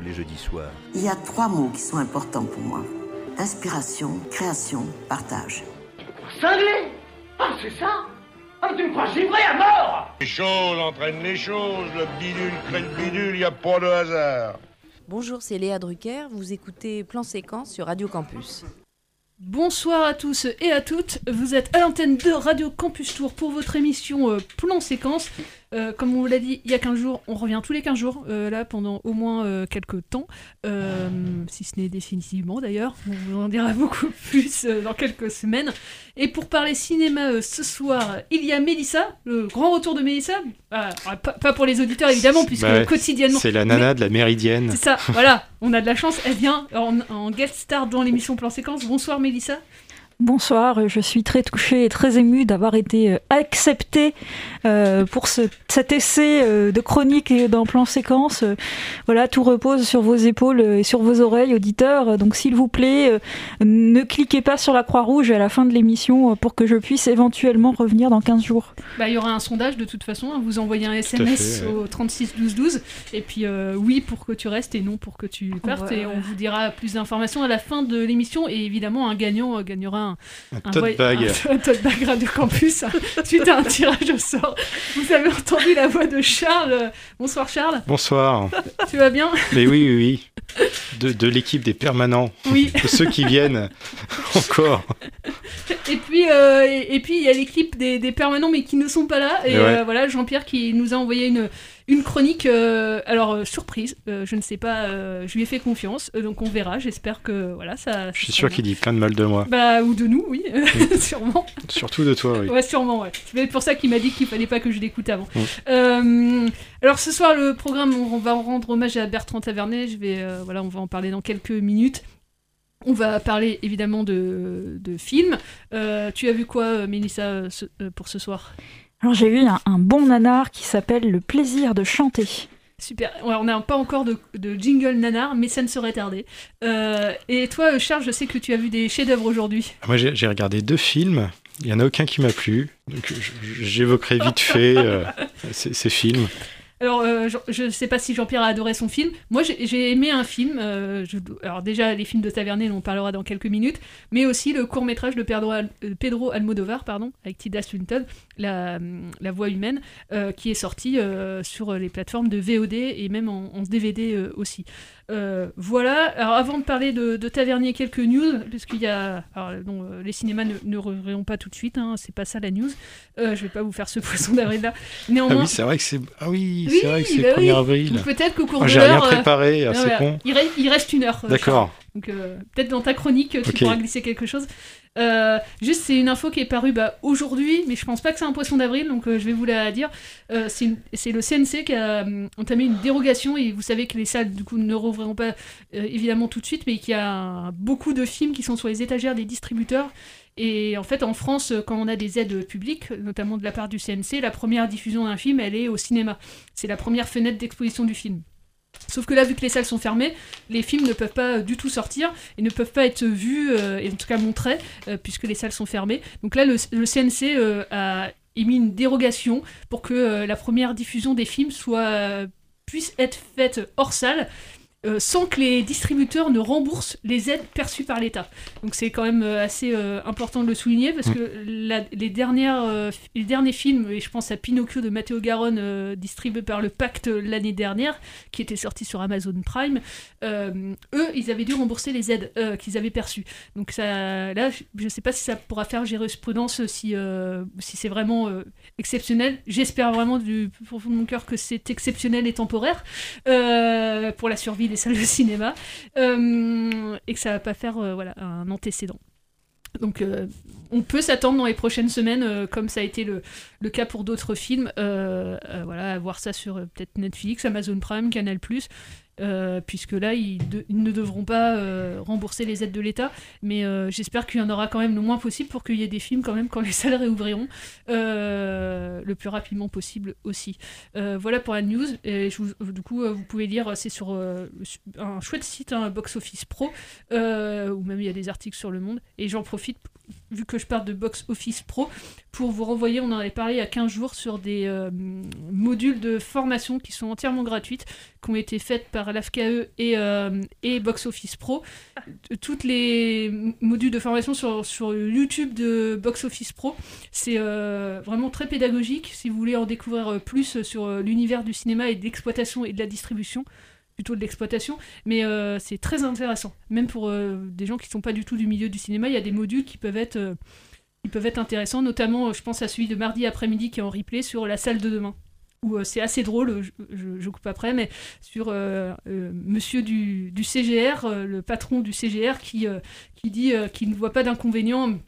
Tous les jeudis soirs. Il y a trois mots qui sont importants pour moi. Inspiration, création, partage. Cinglé Ah c'est ça Ah tu me crois givré à mort Les choses entraînent les choses. Le bidule crée le bidule, y a pas de hasard. Bonjour, c'est Léa Drucker. Vous écoutez Plan Séquence sur Radio Campus. Bonsoir à tous et à toutes, vous êtes à l'antenne de Radio Campus Tour pour votre émission euh, Plan Séquence. Euh, comme on vous l'a dit il y a 15 jours, on revient tous les 15 jours, euh, là pendant au moins euh, quelques temps, si ce n'est définitivement d'ailleurs, on vous en dira beaucoup plus dans quelques semaines. Et pour parler cinéma ce soir, il y a Mélissa, le grand retour de Mélissa, Ah, pas, pas pour les auditeurs évidemment, puisque Bah quotidiennement... C'est la nana de la méridienne. C'est ça, voilà, on a de la chance, elle vient en, en guest star dans l'émission Plan Séquence. Bonsoir Mélissa. Bonsoir, je suis très touchée et très émue d'avoir été euh, acceptée euh, pour ce, cet essai euh, de chronique et dans plan séquence. Voilà, tout repose sur vos épaules et sur vos oreilles, auditeurs. Donc s'il vous plaît, euh, ne cliquez pas sur la croix rouge à la fin de l'émission pour que je puisse éventuellement revenir dans 15 jours. Bah, il y aura un sondage de toute façon, hein. vous envoyez un SMS fait, ouais. au 36 12 12 et puis euh, oui pour que tu restes et non pour que tu partes Ouais. et on vous dira plus d'informations à la fin de l'émission et évidemment un gagnant gagnera un, Un tote voy- bag. un, un tote bag Radio Campus hein, suite à un tirage au sort. Vous avez entendu la voix de Charles. Bonsoir Charles, Bonsoir. tu vas bien? Mais oui, oui, oui. De, de l'équipe des permanents. Oui. De ceux qui viennent encore. Et puis euh, et, et puis il y a l'équipe des, des permanents mais qui ne sont pas là et Et ouais. euh, voilà Jean-Pierre qui nous a envoyé une une chronique euh, alors euh, surprise euh, je ne sais pas je lui ai fait confiance donc on verra j'espère que voilà ça Je suis sûr qu'il dit plein de mal de moi. bah ou de nous oui sûrement. Surtout de toi, oui. ouais sûrement ouais. C'est peut-être pour ça qu'il m'a dit qu'il fallait pas que je l'écoute avant. Alors ce soir le programme on, va en rendre hommage à Bertrand Tavernet je vais voilà on va en parler dans quelques minutes. On va parler évidemment de, de films. Tu as vu quoi, Mélissa, ce- pour ce soir? Alors j'ai eu un, un bon nanar qui s'appelle Le plaisir de chanter. Super. Ouais, on n'a pas encore de, de jingle nanar, mais ça ne serait tardé. Euh, et toi, Charles, je sais que tu as vu des chefs-d'œuvre aujourd'hui. Moi, j'ai regardé deux films. Il n'y en a aucun qui m'a plu. Donc, j'évoquerai vite fait euh, ces, ces films. Alors, euh, je ne sais pas si Jean-Pierre a adoré son film. Moi, j'ai aimé un film. euh, alors, déjà, les films de Tavernet, on en parlera dans quelques minutes. Mais aussi le court-métrage de Pedro, euh, Almodovar, pardon, avec Tilda Swinton, la, voix humaine, qui est sorti sur les plateformes de VOD et même en, DVD aussi. Euh, voilà. Alors, avant de parler de, de Tavernier, quelques news, parce qu'il y a. Alors, non, euh, les cinémas ne, ne rouvriront pas tout de suite, hein, c'est pas ça la news. Euh, je vais pas vous faire ce poisson d'avril là. Ah Néanmoins. oui, c'est vrai que c'est ah oui, Oui, c'est vrai que c'est bah le 1er oui. avril. Peut-être qu'au cours Oh, de J'ai rien l'heure, euh, préparé, ah, c'est voilà. con. Il, reste, il reste une heure. euh, D'accord. Donc euh, peut-être dans ta chronique, tu pourras glisser quelque chose. Euh, juste, c'est une info qui est parue bah, aujourd'hui, mais je pense pas que c'est un poisson d'avril, donc euh, je vais vous la dire. C'est le CNC qui a entamé une dérogation, et vous savez que les salles du coup ne rouvriront pas évidemment tout de suite, mais qu'il y a beaucoup de films qui sont sur les étagères des distributeurs. Et en fait, en France, quand on a des aides publiques, notamment de la part du CNC, la première diffusion d'un film, elle est au cinéma. C'est la première fenêtre d'exposition du film. Sauf que là, vu que les salles sont fermées, les films ne peuvent pas du tout sortir et ne peuvent pas être vus, euh, et en tout cas montrés, euh, puisque les salles sont fermées. Donc là, le, CNC euh, a émis une dérogation pour que euh, la première diffusion des films euh, puisse être faite hors salle. Euh, sans que les distributeurs ne remboursent les aides perçues par l'État. Donc c'est quand même euh, assez euh, important de le souligner parce Mm. que la- les, dernières, euh, les derniers films, et je pense à Pinocchio de Matteo Garonne, distribué par le Pacte l'année dernière, qui était sorti sur Amazon Prime, eux, ils avaient dû rembourser les aides qu'ils avaient perçues. Donc ça, là, je ne sais pas si ça pourra faire jurisprudence, si, si c'est vraiment exceptionnel. J'espère vraiment du profond de mon cœur que c'est exceptionnel et temporaire pour la survie des salles de cinéma euh, et que ça va pas faire euh, voilà, un antécédent. Donc euh, on peut s'attendre dans les prochaines semaines, comme ça a été le, le cas pour d'autres films, voilà, à voir ça sur peut-être Netflix, Amazon Prime, Canal+, euh, puisque là, ils, ne devront pas euh, rembourser les aides de l'État, mais euh, j'espère qu'il y en aura quand même le moins possible pour qu'il y ait des films quand même quand les salles réouvriront, le plus rapidement possible aussi. Voilà pour la news, et du coup, vous pouvez lire, c'est sur un chouette site, hein, Box Office Pro, ou même il y a des articles sur Le Monde, et j'en profite vu que je parle de Box Office Pro, pour vous renvoyer, on en avait parlé il y a 15 jours, sur des modules de formation qui sont entièrement gratuites, qui ont été faites par l'AFKE et, euh, et Box Office Pro. Toutes les modules de formation sur, YouTube de Box Office Pro, c'est euh, vraiment très pédagogique. Si vous voulez en découvrir euh, plus sur l'univers du cinéma et de l'exploitation et de la distribution, plutôt de l'exploitation, mais c'est très intéressant. Même pour des gens qui ne sont pas du tout du milieu du cinéma, il y a des modules qui peuvent être, intéressants, notamment je pense à celui de mardi après-midi qui est en replay sur la salle de demain. Où euh, c'est assez drôle, je, coupe après, mais sur euh, euh, monsieur du, CGR, le patron du CGR, qui, qui dit qu'il ne voit pas d'inconvénient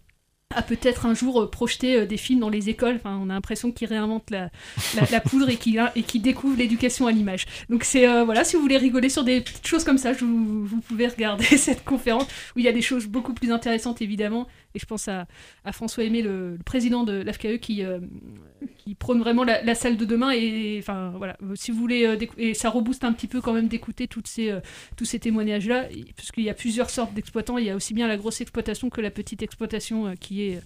à peut-être un jour projeter des films dans les écoles. Enfin, on a l'impression qu'il réinvente la, poudre et qu'il et qu'il découvre l'éducation à l'image. Donc c'est voilà, si vous voulez rigoler sur des petites choses comme ça, vous pouvez regarder cette conférence où il y a des choses beaucoup plus intéressantes évidemment. Et je pense à, François Aimé, le, président de l'AFKE, qui, euh, qui prône vraiment la, salle de demain. Et enfin voilà, si vous voulez, euh, ça rebooste un petit peu quand même d'écouter euh, tous ces témoignages-là, parce qu'il y a plusieurs sortes d'exploitants. Il y a aussi bien la grosse exploitation que la petite exploitation qui est.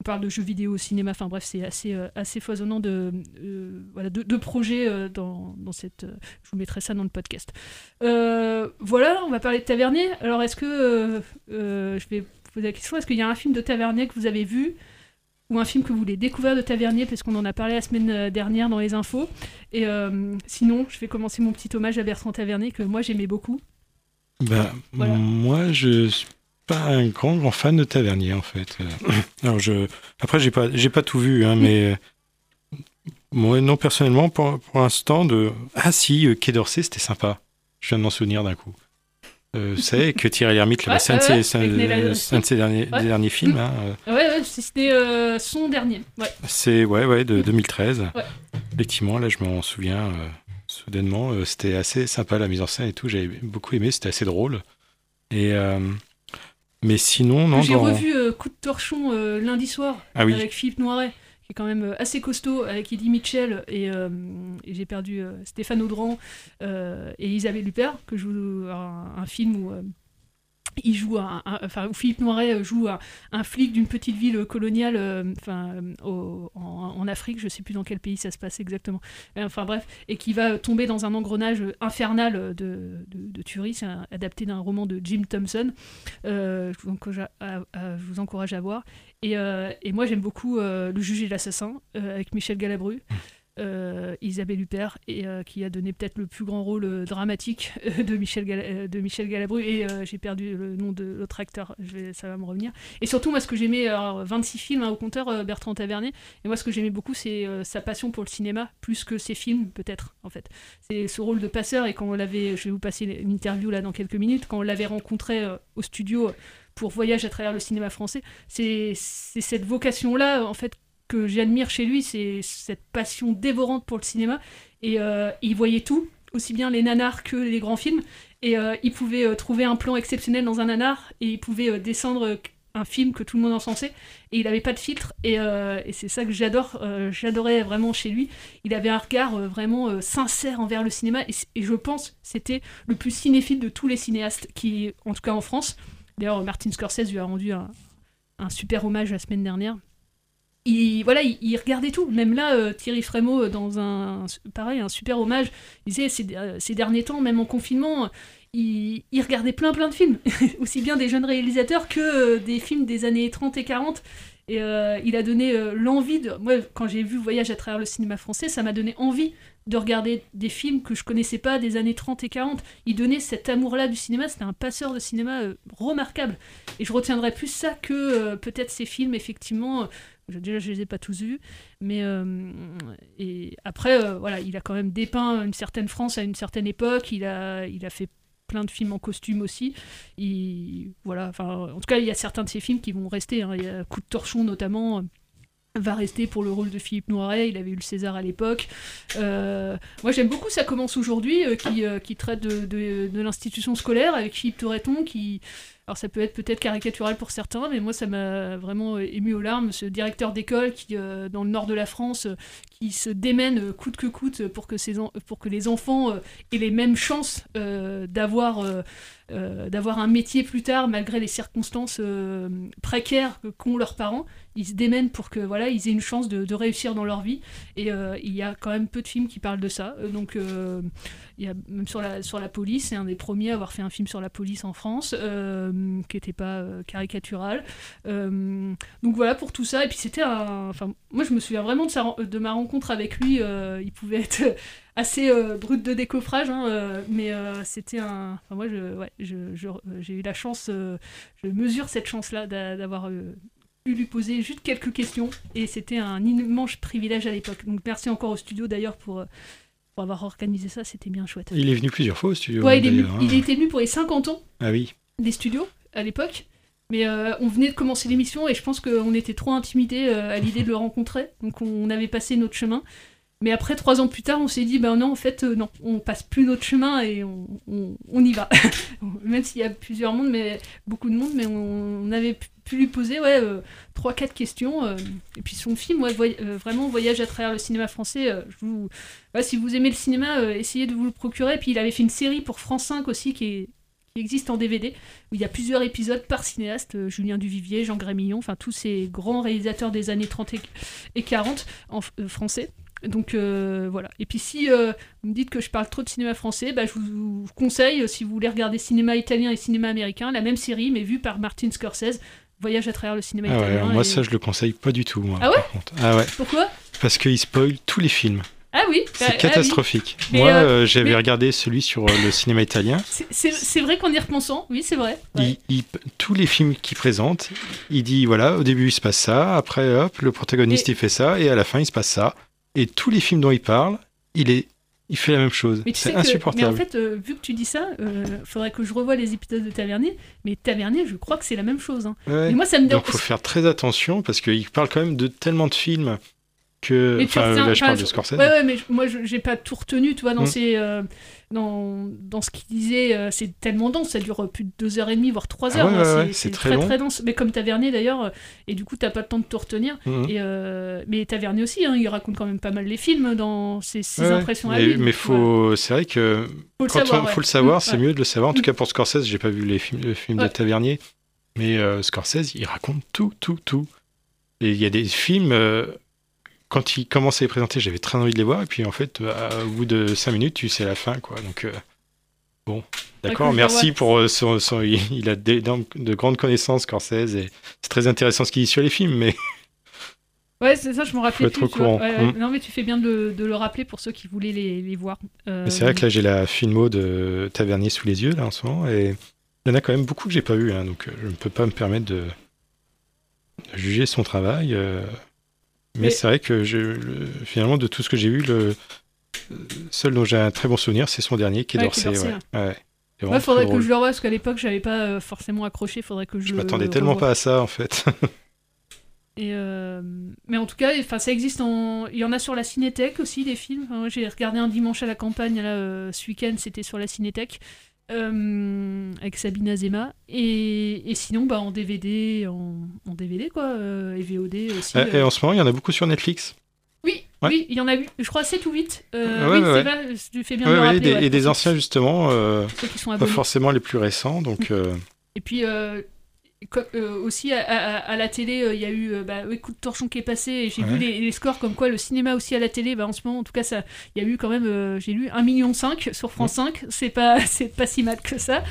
On parle de jeux vidéo, cinéma, enfin bref, c'est assez, foisonnant de, projets dans, dans cette. je vous mettrai ça dans le podcast. Voilà, on va parler de Tavernier. Alors, est-ce que. je vais poser la question est-ce qu'il y a un film de Tavernier que vous avez vu ou un film que vous voulez découvrir de Tavernier parce qu'on en a parlé la semaine euh, dernière dans les infos. Et euh, sinon, je vais commencer mon petit hommage à Bertrand Tavernier que moi j'aimais beaucoup. Bah, Voilà. moi, je suis pas un grand, grand fan de Tavernier, en fait. Euh, Alors, je... Après, j'ai pas, j'ai pas tout vu, hein, mais... Moi, non, personnellement, pour, pour l'instant, de... Ah si, Quai d'Orsay, c'était sympa. Je viens de m'en souvenir d'un coup. Euh, savez que Thierry Lhermitte, Ouais, c'est un, de ouais, ses- ouais, c'est un- avec Neil c'est un de ses derniers, Ouais. des derniers films. Mm. hein, euh, Ouais, c'était euh, son dernier. C'est ouais, ouais, de 2013. Ouais. Effectivement, là, je m'en souviens euh, soudainement. c'était assez sympa la mise en scène et tout. J'avais beaucoup aimé. C'était assez drôle. Et mais sinon, non. J'ai dans- revu Coup de torchon lundi soir Ah oui. avec Philippe Noiret, qui est quand même euh, assez costaud, avec Eddie Mitchell et, euh, et j'ai perdu euh, Stéphane Audran euh, et Isabelle Huppert, que je un, un film où. Euh, Philippe Noiret joue un, flic d'une petite ville coloniale euh, euh, en, Afrique je sais plus dans quel pays ça se passe exactement. Euh, enfin bref et qui va tomber dans un engrenage infernal de, de, tuerie c'est adapté d'un roman de Jim Thompson euh, je, vous encourage à, voir. Et, euh, moi j'aime beaucoup euh, Le juge et l'assassin euh, avec Michel Galabru euh, Isabelle Huppert et euh, qui a donné peut-être le plus grand rôle euh, dramatique de Michel, de Michel Galabru. Et j'ai perdu le nom de l'autre acteur. Ça va me revenir. Et surtout moi ce que j'aimais alors 26 films hein, au compteur Bertrand Tavernier. Et moi ce que j'aimais beaucoup c'est sa passion pour le cinéma plus que ses films peut-être en fait. C'est ce rôle de passeur. Et quand on l'avait je vais vous passer une interview là dans quelques minutes. Quand on l'avait rencontré au studio pour Voyage à travers le cinéma français c'est cette vocation là en fait que j'admire chez lui, c'est cette passion dévorante pour le cinéma. Et euh, il voyait tout, aussi bien les nanars que les grands films. Et euh, il pouvait euh, trouver un plan exceptionnel dans un nanar et il pouvait descendre un film que tout le monde encensait. Et il n'avait pas de filtre. Et, c'est ça que j'adore. J'adorais vraiment chez lui. Il avait un regard vraiment sincère envers le cinéma. Et, je pense c'était le plus cinéphile de tous les cinéastes, qui, en tout cas en France. D'ailleurs, Martin Scorsese lui a rendu un super hommage la semaine dernière il, voilà, il, regardait tout. Même là, euh, Thierry Frémaux, euh, dans un, pareil, un super hommage, il disait ces, euh, derniers temps, même en confinement, il, regardait plein plein de films, aussi bien des jeunes réalisateurs que des films des années 30 et 40. Et il a donné l'envie de. Moi, quand j'ai vu Voyage à travers le cinéma français, ça m'a donné envie de regarder des films que je connaissais pas des années 30 et 40. Il donnait cet amour-là du cinéma, c'était un passeur de cinéma remarquable. Et je retiendrai plus ça que peut-être ces films, effectivement. Je- déjà, je les ai pas tous vus, mais euh, et après, euh, voilà, il a quand même dépeint une certaine France à une certaine époque. Il a, il a fait plein de films en costume aussi. Il, voilà, en tout cas, il y a certains de ces films qui vont rester. hein. Il y a Coup de torchon notamment. euh, va rester pour le rôle de Philippe Noiret, il avait eu le César à l'époque. Moi j'aime beaucoup Ça commence aujourd'hui, qui, qui traite de, de- de l'institution scolaire avec Philippe Toureton, qui... Alors ça peut être peut-être caricatural pour certains, mais moi ça m'a vraiment euh, ému aux larmes, ce directeur d'école qui, euh, dans le nord de la France, euh, qui se démène coûte que coûte pour que, les enfants aient les mêmes chances d'avoir euh, d'avoir un métier plus tard malgré les circonstances euh, précaires qu'ont leurs parents. Ils se démènent pour que voilà ils aient une chance de, réussir dans leur vie. Et euh, il y a quand même peu de films qui parlent de ça. Donc il y a même sur la sur la police, c'est un des premiers à avoir fait un film sur la police en France qui n'était pas caricatural. Donc voilà pour tout ça. Et puis c'était un. Enfin moi je me souviens vraiment de, de ma rencontre avec lui. Il pouvait être assez euh, brut de décoffrage, hein, euh, mais euh, c'était un. Enfin, moi, je, ouais, je- je- j'ai eu la chance, je mesure cette chance-là d'a- d'avoir pu lui poser juste quelques questions, et c'était un immense privilège à l'époque. Donc merci encore au studio d'ailleurs pour, pour avoir organisé ça, c'était bien chouette. Il est venu plusieurs fois au studio. Ouais, il, est venu- d'ailleurs, hein. il était venu pour les 50 ans Ah oui. des studios à l'époque. Mais euh, on venait de commencer l'émission et je pense qu'on était trop intimidés euh, à l'idée de le rencontrer. Donc on avait passé notre chemin. Mais après, trois ans plus tard, on s'est dit, ben non, en fait, euh, non, on passe plus notre chemin et on, on- y va. Même s'il y a plusieurs mondes, mais beaucoup de monde, mais on, avait pu- lui poser, ouais, euh, trois, quatre questions. euh, et puis son film, ouais, euh, vraiment, Voyage à travers le cinéma français, euh, si vous aimez le cinéma, euh, essayez de vous le procurer. Et puis il avait fait une série pour France 5 aussi qui existe en DVD, où il y a plusieurs épisodes par cinéaste, euh, Julien Duvivier, Jean Grémillon, enfin tous ces grands réalisateurs des années 30 et- et 40 en euh, français. Donc euh, voilà. Et puis si euh, vous me dites que je parle trop de cinéma français, bah, je vous, vous conseille, euh, si vous voulez regarder cinéma italien et cinéma américain, la même série, mais vue par Martin Scorsese, Voyage à travers le cinéma Ah italien. moi et- ça je le conseille pas du tout. moi, Ah ouais par contre. Ah ouais. Pourquoi? Parce qu'il spoil tous les films. Ah oui bah, C'est ah oui. catastrophique. Moi, euh, j'avais mais- regardé celui sur le cinéma italien. C'est- vrai qu'en y repensant, oui, c'est vrai. Il- il- tous les films qu'il présente, il dit voilà, au début il se passe ça, après hop, le protagoniste Et- il fait ça, et à la fin il se passe ça. Et tous les films dont il parle, il est, il fait la même chose. Mais tu sais C'est que- insupportable. mais en fait, euh, vu que tu dis ça, euh, faudrait que je revoie les épisodes de Tavernier. Mais Tavernier, je crois que c'est la même chose. hein. Ouais. Mais moi, ça me dérange. Donc faut faire très attention parce qu'il parle quand même de tellement de films que. Mais tu Enfin, là je parle de Scorsese. Ouais, ouais, mais moi, je- j'ai pas tout retenu, tu vois, dans, Mm. ces, euh, dans, dans ce qu'il disait. euh, c'est tellement dense, ça dure plus de deux heures et demie, voire trois Ah heures. ouais, hein, ouais, c'est très très, dense. Mais comme Tavernier, d'ailleurs, euh, et du coup, t'as pas le temps de tout retenir. Et, euh, mais Tavernier aussi, hein, il raconte quand même pas mal les films dans ses, impressions à mais, lui. faut, c'est vrai que Faut le quand savoir, faut le savoir, c'est mieux de le savoir. En tout cas pour Scorsese, j'ai pas vu les films, le film Ouais. de Tavernier, mais Scorsese, il raconte tout, tout, tout. Et il y a des films. Quand il commence à les présenter, j'avais très envie de les voir, et puis en fait, euh, au bout de 5 minutes, tu sais la fin, quoi. Donc euh, bon, d'accord. Merci pour euh, son, son- il a des- de grandes connaissances, Scorsese, et c'est très intéressant ce qu'il dit sur les films, mais Ouais, c'est ça, je m'en rappelais plus. tu vois. courant. Ouais, ouais. Mm. Non, mais tu fais bien de, de le rappeler pour ceux qui voulaient les, les voir. Euh, c'est vrai que là, j'ai la filmo de Tavernier sous les yeux, là, en ce moment, et il y en a quand même beaucoup que j'ai pas vu, hein, donc je ne peux pas me permettre de, de juger son travail. euh, mais Mais- c'est vrai que je, le- finalement, de tout ce que j'ai vu, le seul dont j'ai un très bon souvenir, c'est son dernier, qui est Ouais, d'Orsay. Ouais. Ouais. Faudrait que je le revoie parce qu'à l'époque, j'avais pas euh, forcément accroché. Faudrait que je. Je m'attendais tellement pas à ça, en fait. Et euh, mais en tout cas, enfin, ça existe en. Il y en a sur la Cinétech aussi des films. J'ai regardé un dimanche à la campagne là euh, ce week-end, c'était sur la Cinétech euh, avec Sabine Azema. Et, et sinon, bah en DVD, en, en DVD quoi, euh, et VOD aussi. et, et euh. en ce moment, il y en a beaucoup sur Netflix. Oui, Ouais. oui, il y en a eu, je crois 7 ou 8. Euh, Ouais, oui, ouais, vrai, tu fais bien de rappeler. des- et des anciens, justement, euh, qui sont pas forcément les plus récents, donc... euh, Et puis, euh, aussi à, à- à la télé, euh, il y a eu euh, bah, de torchon qui est passé et j'ai Ouais. vu les, les scores comme quoi le cinéma aussi à la télé, bah, en ce moment en tout cas il y a eu quand même, euh, j'ai lu 1,5 million sur France 5, c'est pas pas si mal que ça.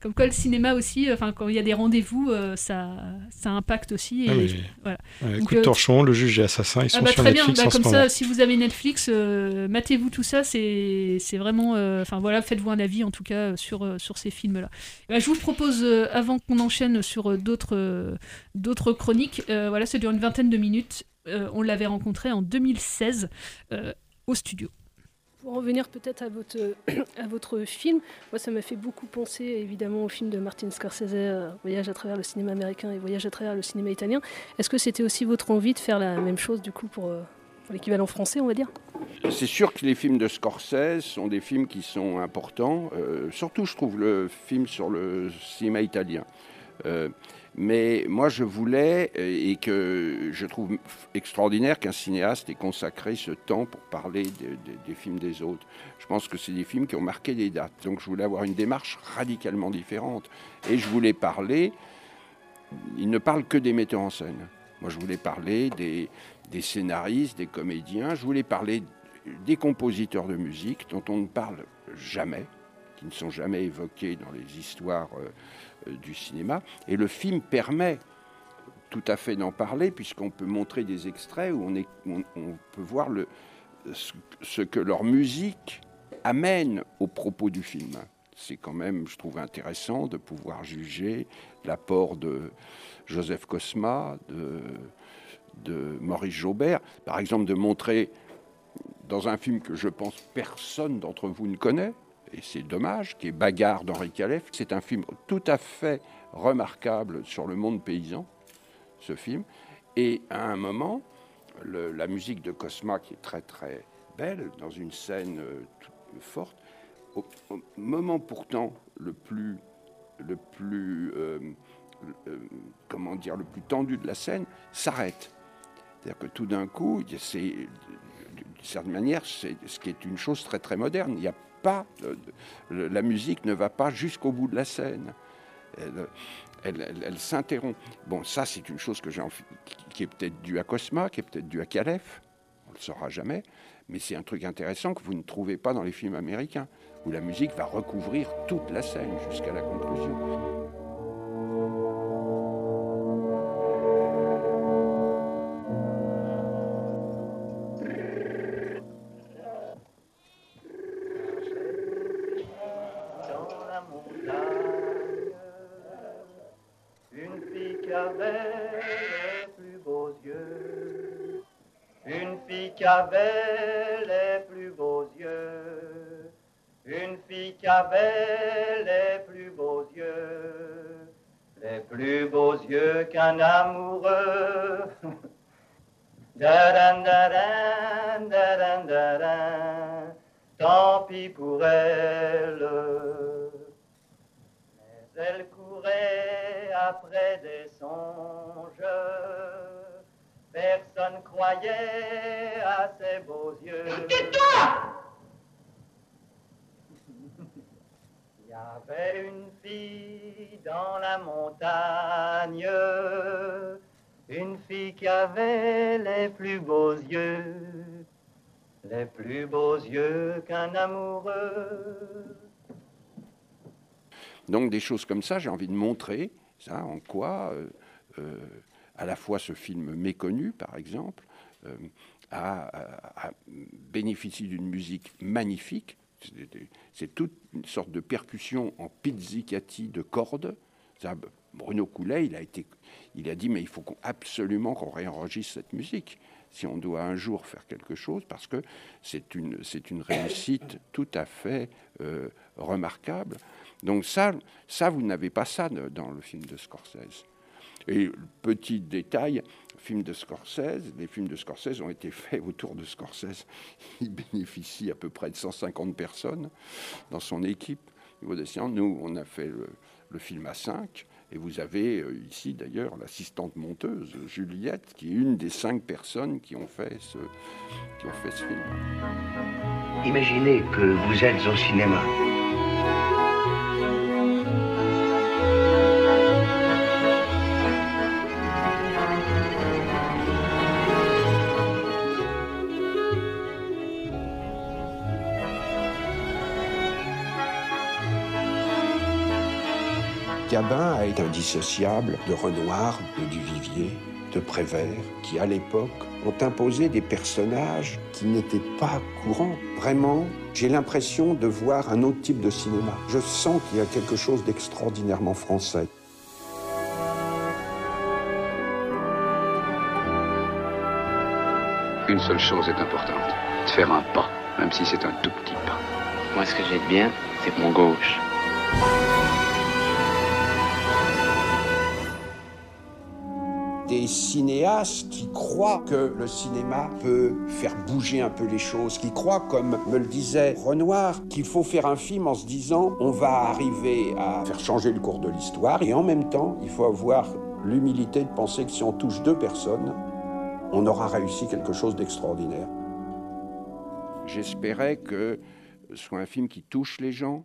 Comme quoi le cinéma aussi, enfin quand il y a des rendez-vous, ça ça impacte aussi. Et, Ah, voilà. Ouais, Donc, euh, torchon, le juge et assassin, ils sont ah bah sur très bien, Netflix bah, en comme ce ça, moment. si vous avez Netflix, matez-vous tout ça, c'est vraiment, enfin voilà, faites-vous un avis en tout cas sur sur ces films-là. Bah, je vous propose, avant qu'on enchaîne sur euh, d'autres euh, d'autres chroniques, euh, voilà, ça dure une vingtaine de minutes. Euh, on l'avait rencontré en 2016 euh, au studio. Pour revenir peut-être à votre, à votre film, moi ça m'a fait beaucoup penser évidemment au film de Martin Scorsese, Voyage à travers le cinéma américain et Voyage à travers le cinéma italien. Est-ce que c'était aussi votre envie de faire la même chose du coup pour, pour l'équivalent français, on va dire? C'est sûr que les films de Scorsese sont des films qui sont importants, euh, surtout je trouve le film sur le cinéma italien. Euh, mais moi je voulais, euh, et que je trouve extraordinaire qu'un cinéaste ait consacré ce temps pour parler de- de- des films des autres. Je pense que c'est des films qui ont marqué des dates. Donc je voulais avoir une démarche radicalement différente. Et je voulais parler, il ne parle que des metteurs en scène. Moi je voulais parler des, scénaristes, des comédiens, je voulais parler des compositeurs de musique dont on ne parle jamais, qui ne sont jamais évoqués dans les histoires euh, du cinéma. Et le film permet tout à fait d'en parler, puisqu'on peut montrer des extraits où on, peut voir ce que leur musique amène au propos du film. C'est quand même, je trouve, intéressant de pouvoir juger l'apport de Joseph Cosma, de, de Maurice Jaubert, par exemple, de montrer dans un film que je pense personne d'entre vous ne connaît, et c'est dommage, qui est Bagarre d'Henri Calef. C'est un film tout à fait remarquable sur le monde paysan, ce film. Et à un moment, la musique de Cosma, qui est très très belle, dans une scène euh, forte, au, moment pourtant le plus, le plus euh, euh, comment dire, le plus tendu de la scène, s'arrête. C'est-à-dire que tout d'un coup, y c'est d'une certaine manière, c'est ce qui est une chose très très moderne. Il n'y a de- la musique ne va pas jusqu'au bout de la scène. Elle, s'interrompt. Bon, ça c'est une chose qui est peut-être due à Cosma, qui est peut-être due à Calef. On ne le saura jamais. Mais c'est un truc intéressant que vous ne trouvez pas dans les films américains, où la musique va recouvrir toute la scène jusqu'à la conclusion. Une fille qui avait les plus beaux yeux, les plus beaux yeux qu'un amoureux. Donc des choses comme ça, j'ai envie de montrer ça, en quoi euh, euh, à la fois ce film méconnu, par exemple, euh, a, a- a bénéficié d'une musique magnifique. C'est- toute une sorte de percussion en pizzicati de cordes. Bruno Coulet, il a, dit, mais il faut absolument qu'on réenregistre cette musique si on doit un jour faire quelque chose, parce que c'est une, réussite tout à fait euh, remarquable. Donc ça, ça vous n'avez pas ça dans le film de Scorsese. Et petit détail, film de Scorsese, les films de Scorsese ont été faits autour de Scorsese. Il bénéficie à peu près de 150 personnes dans son équipe. Nous, on a fait le, le film à 5. Et vous avez euh, ici d'ailleurs l'assistante monteuse, Juliette, qui est une des cinq personnes qui ont fait ce, qui ont fait ce film. Imaginez que vous êtes au cinéma. Gabin a été indissociable de Renoir, de Duvivier, de Prévert, qui à l'époque ont imposé des personnages qui n'étaient pas courants. Vraiment, j'ai l'impression de voir un autre type de cinéma. Je sens qu'il y a quelque chose d'extraordinairement français. Une seule chose est importante, de faire un pas, même si c'est un tout petit pas. Moi, ce que j'ai de bien, c'est mon gauche. Des cinéastes qui croient que le cinéma peut faire bouger un peu les choses, qui croient, comme me le disait Renoir, qu'il faut faire un film en se disant on va arriver à faire changer le cours de l'histoire et en même temps, il faut avoir l'humilité de penser que si on touche deux personnes, on aura réussi quelque chose d'extraordinaire. J'espérais que ce soit un film qui touche les gens,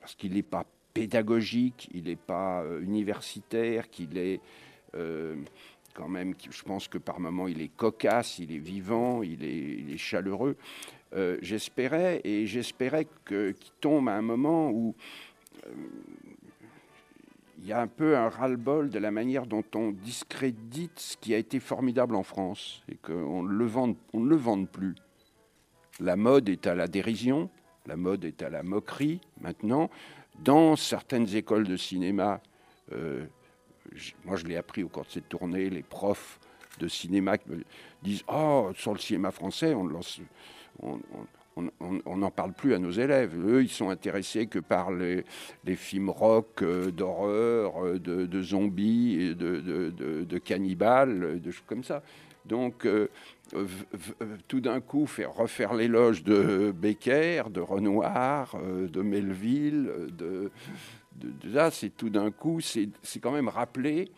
parce qu'il n'est pas pédagogique, il n'est pas euh, universitaire, qu'il est quand même, je pense que par moments il est cocasse, il est vivant, il est, chaleureux. Euh, j'espérais et j'espérais qu'il tombe à un moment où euh, il y a un peu un ras-le-bol de la manière dont on discrédite ce qui a été formidable en France et qu'on ne le vende, on ne le vende plus. La mode est à la dérision, la mode est à la moquerie maintenant. Dans certaines écoles de cinéma, moi je l'ai appris au cours de cette tournée, les profs de cinéma qui me disent Oh, sur le cinéma français, on n'en parle plus à nos élèves. Eux, ils sont intéressés que par les, films rock, euh, d'horreur, euh, de, zombies, de, cannibales, de choses comme ça. Donc, euh, tout d'un coup, faire refaire l'éloge de Becker, de Renoir, de Melville, de, de, là, c'est tout d'un coup, c'est quand même rappeler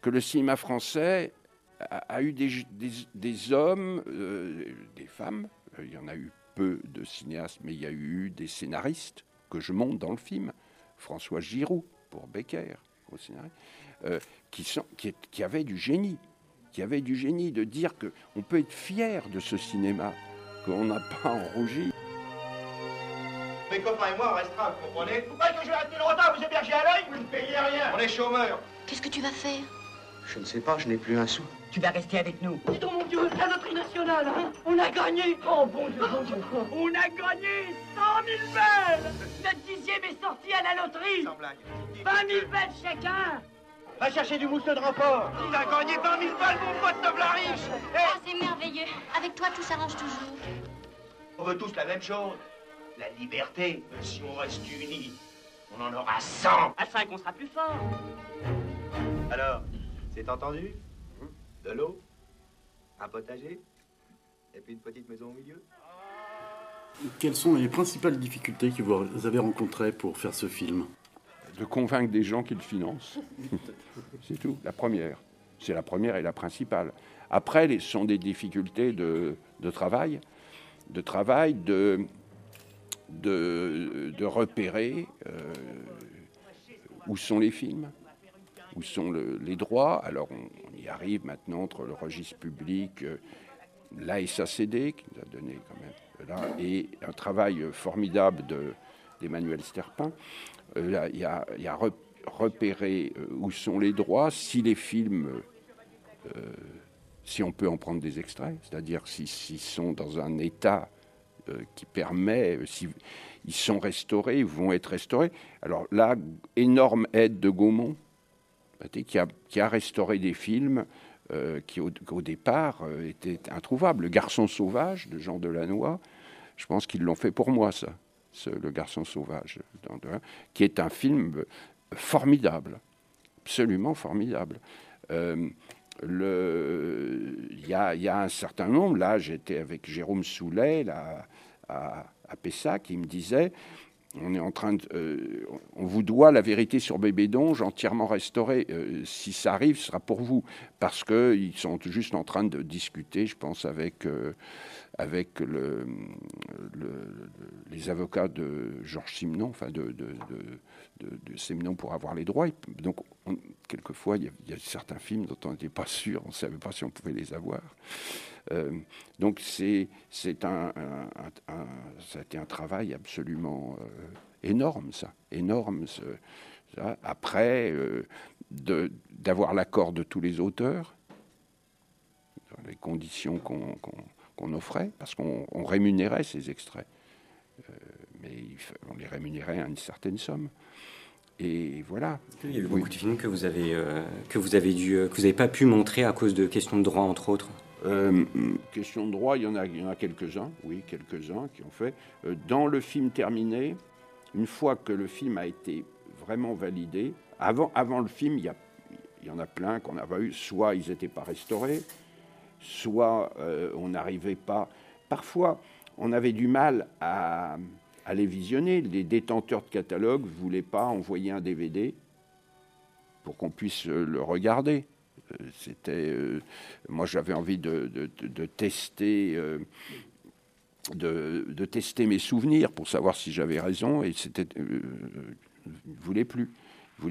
que le cinéma français a, eu des, hommes, euh, des femmes, il y en a eu peu de cinéastes, mais il y a eu des scénaristes que je montre dans le film. François Giroud pour Becker au euh, qui, sont, du génie, qui avaient du génie de dire qu'on peut être fier de ce cinéma, qu'on n'a pas enrougi. Mes copains et moi, on restera, vous comprenez Vous croyez que je vais rester longtemps Vous héberger à l'œil Vous ne payez rien On est chômeurs. Qu'est-ce que tu vas faire Je ne sais pas, je n'ai plus un sou. Tu vas rester avec nous. Dis donc, mon Dieu, la loterie nationale, hein. On a gagné. Oh, bon Dieu, bon Dieu. On a gagné 100 000 belles Notre dixième est sorti à la loterie. Sans blague. 20 000 belles chacun. Va chercher du mousseux de remport Il a gagné 20 000 balles, mon pote de riche Ah, c'est merveilleux. Avec toi, tout s'arrange toujours. On veut tous la même chose la liberté. Si on reste unis, on en aura 100. À 5, on sera plus fort. Alors, c'est entendu? De l'eau, un potager, et puis une petite maison au milieu? Quelles sont les principales difficultés que vous avez rencontrées pour faire ce film? De convaincre des gens qui le financent. c'est tout, la première. C'est la première et la principale. Après, ce sont des difficultés de, de travail, de travail, de, de, repérer euh, où sont les films, où sont les droits. Alors on, y arrive maintenant entre le registre public, euh, la SACD qui nous a donné quand même là, et un travail formidable d'Emmanuel Sterpin. Euh, il y a, a repérer où sont les droits, si les films si on peut en prendre des extraits, c'est-à-dire s'ils sont dans un état euh, qui permet, euh, si ils sont restaurés, ils vont être restaurés. Alors là, énorme aide de Gaumont, qui a, qui a restauré des films euh, qui au, départ étaient introuvables. Le Garçon sauvage de Jean Delannoy, je pense qu'ils l'ont fait pour moi, ça, Le Garçon sauvage, qui est un film formidable, absolument formidable. Il y, a, un certain nombre, là j'étais avec Jérôme Soulet, là, à, Pessac, qui me disait on est en train de, euh, on vous doit la vérité sur Bébé Donge entièrement restaurée. Euh, si ça arrive, ce sera pour vous, parce qu'ils sont juste en train de discuter, je pense, avec euh, les avocats de Georges Simenon, enfin de, de, pour avoir les droits. Donc, quelquefois, il y, a, certains films dont on n'était pas sûr, on ne savait pas si on pouvait les avoir. Euh, donc, c'est un, un, ça a été un travail absolument euh, énorme, ça, énorme. Ça. Après, euh, d'avoir l'accord de tous les auteurs, dans les conditions qu'on offrait, parce qu'on on rémunérait ces extraits. Euh, mais il on les rémunérait à une certaine somme. Et voilà. Il y a eu Oui. beaucoup de films que vous avez, euh, que vous avez dû, que vous n'avez pas pu montrer à cause de questions de droit, entre autres. Euh, question de droit, il y en a, quelques-uns, oui, quelques-uns qui ont fait. Euh, dans le film terminé, une fois que le film a été vraiment validé, avant, le film, il y, en a plein qu'on n'a pas eu. Soit ils n'étaient pas restaurés, soit euh, on n'arrivait pas. Parfois, on avait du mal à, à les visionner. Les détenteurs de catalogue ne voulaient pas envoyer un DVD pour qu'on puisse le regarder. Euh, C'était, euh, moi, j'avais envie de, de- tester, euh, de, de tester mes souvenirs pour savoir si j'avais raison, et c'était, euh, plus,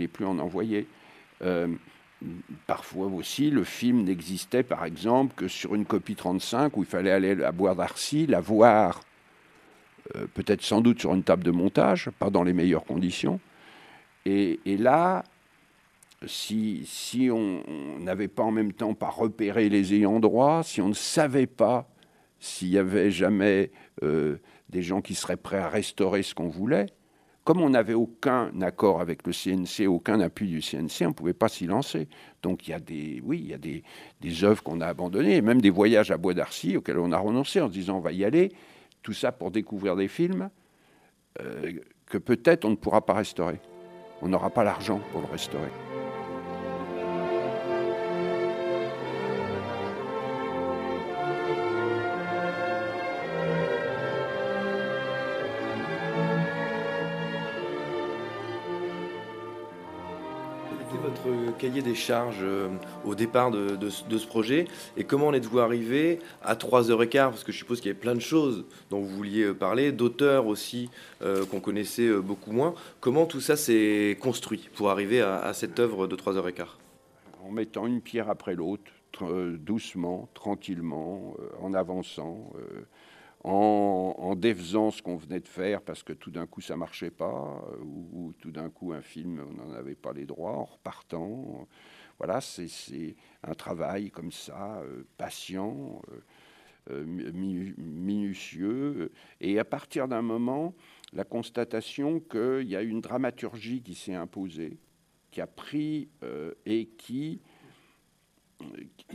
plus en envoyer. Parfois aussi, le film n'existait, par exemple, que sur une copie 35 où il fallait aller à Bois d'Arcy, la voir, peut-être sans doute sur une table de montage, pas dans les meilleures conditions. Et là, si, on n'avait pas en même temps pas repéré les ayants droit, si on ne savait pas s'il y avait jamais euh, des gens qui seraient prêts à restaurer ce qu'on voulait, comme on n'avait aucun accord avec le CNC, aucun appui du CNC, on ne pouvait pas s'y lancer. Donc il y a des, oui, il y a des œuvres qu'on a abandonnées, et même des voyages à Bois d'Arcy auxquels on a renoncé en se disant on va y aller, tout ça pour découvrir des films euh, que peut-être on ne pourra pas restaurer. On n'aura pas l'argent pour le restaurer. Cahier des charges euh, au départ de, ce- projet et comment en êtes-vous arrivé à 3h15 Parce que je suppose qu'il y avait plein de choses dont vous vouliez euh, parler, d'auteurs aussi euh, qu'on connaissait beaucoup moins. Comment tout ça s'est construit pour arriver à, à cette œuvre de 3h15 en mettant une pierre après l'autre, tr- doucement, tranquillement, en avançant, en, défaisant ce qu'on venait de faire parce que tout d'un coup ça marchait pas, euh, ou, ou tout d'un coup un film on n'en avait pas les droits, en repartant. Voilà, c'est un travail comme ça, euh, patient, euh, mi- minutieux, et à partir d'un moment, la constatation qu'il y a une dramaturgie qui s'est imposée qui a pris et qui